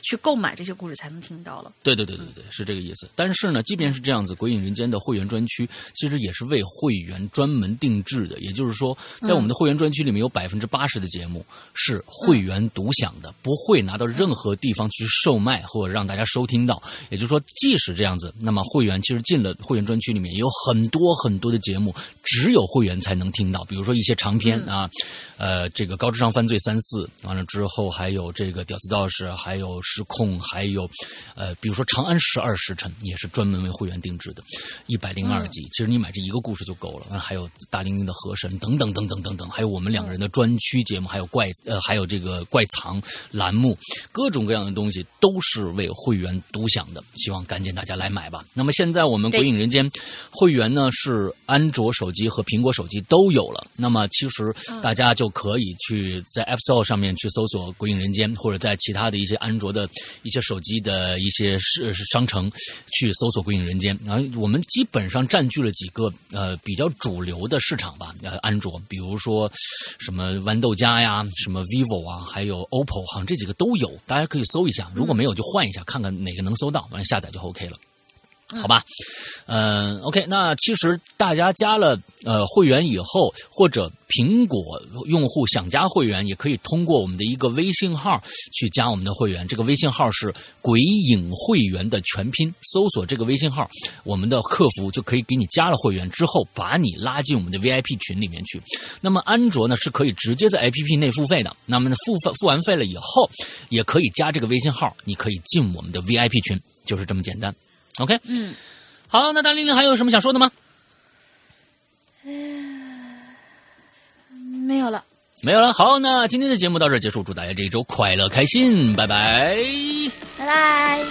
Speaker 2: 去购买这些故事才能听到了。
Speaker 1: 对对对对对，是这个意思。但是呢，即便是这样子，《鬼影人间》的会员专区其实也是为会员专门定制的。也就是说，在我们的会员专区里面，有百分之八十的节目是会员独享的，不会拿到任何地方去售卖或者让大家收听到。也就是说，即使这样子，那么会员其实进了会员专区里面也，有很多很多的节目只有会员才能听到，比如说一些长篇啊，呃，这个高智商犯罪三四，完了之后还有这个屌丝道士，还有失控，还有呃，比如说长安十二时辰也是专门为会员定制的，一百零二集，其实你买这一个故事就够了。还有大玲玲的和神等等等等等等，还有我们两个人的专区节目，还有怪呃，还有这个怪藏栏目，各种各样的东西都是为会员独享的。希望赶紧大家来买吧。那么现在我们《鬼影人间》会员呢是安卓手机和苹果手机都有了。那么其实大家就可以去在 App Store 上面去搜索《鬼影人间》，或者在其他的一些安卓的一些手机的一些是商城去搜索《鬼影人间》。然后我们基本上占据了几个呃比较主流的市场吧。呃，安卓，比如说什么豌豆荚呀，什么 vivo 啊，还有 OPPO，好像这几个都有，大家可以搜一下。如果没有，就换一下，看看哪个能搜到，完了下载就 OK 了。好吧？嗯，OK，那其实大家加了呃会员以后，或者苹果用户想加会员，也可以通过我们的一个微信号去加我们的会员。这个微信号是“鬼影会员”的全拼，搜索这个微信号，我们的客服就可以给你加了会员之后，把你拉进我们的 VIP 群里面去。那么安卓呢是可以直接在 APP 内付费的，那么呢付费付完费了以后，也可以加这个微信号，你可以进我们的 VIP 群，就是这么简单。OK，
Speaker 2: 嗯，
Speaker 1: 好，那大玲玲还有什么想说的吗？
Speaker 2: 没有了。
Speaker 1: 没有了。好，那今天的节目到这儿结束，祝大家这一周快乐开心，拜拜。
Speaker 2: 拜拜。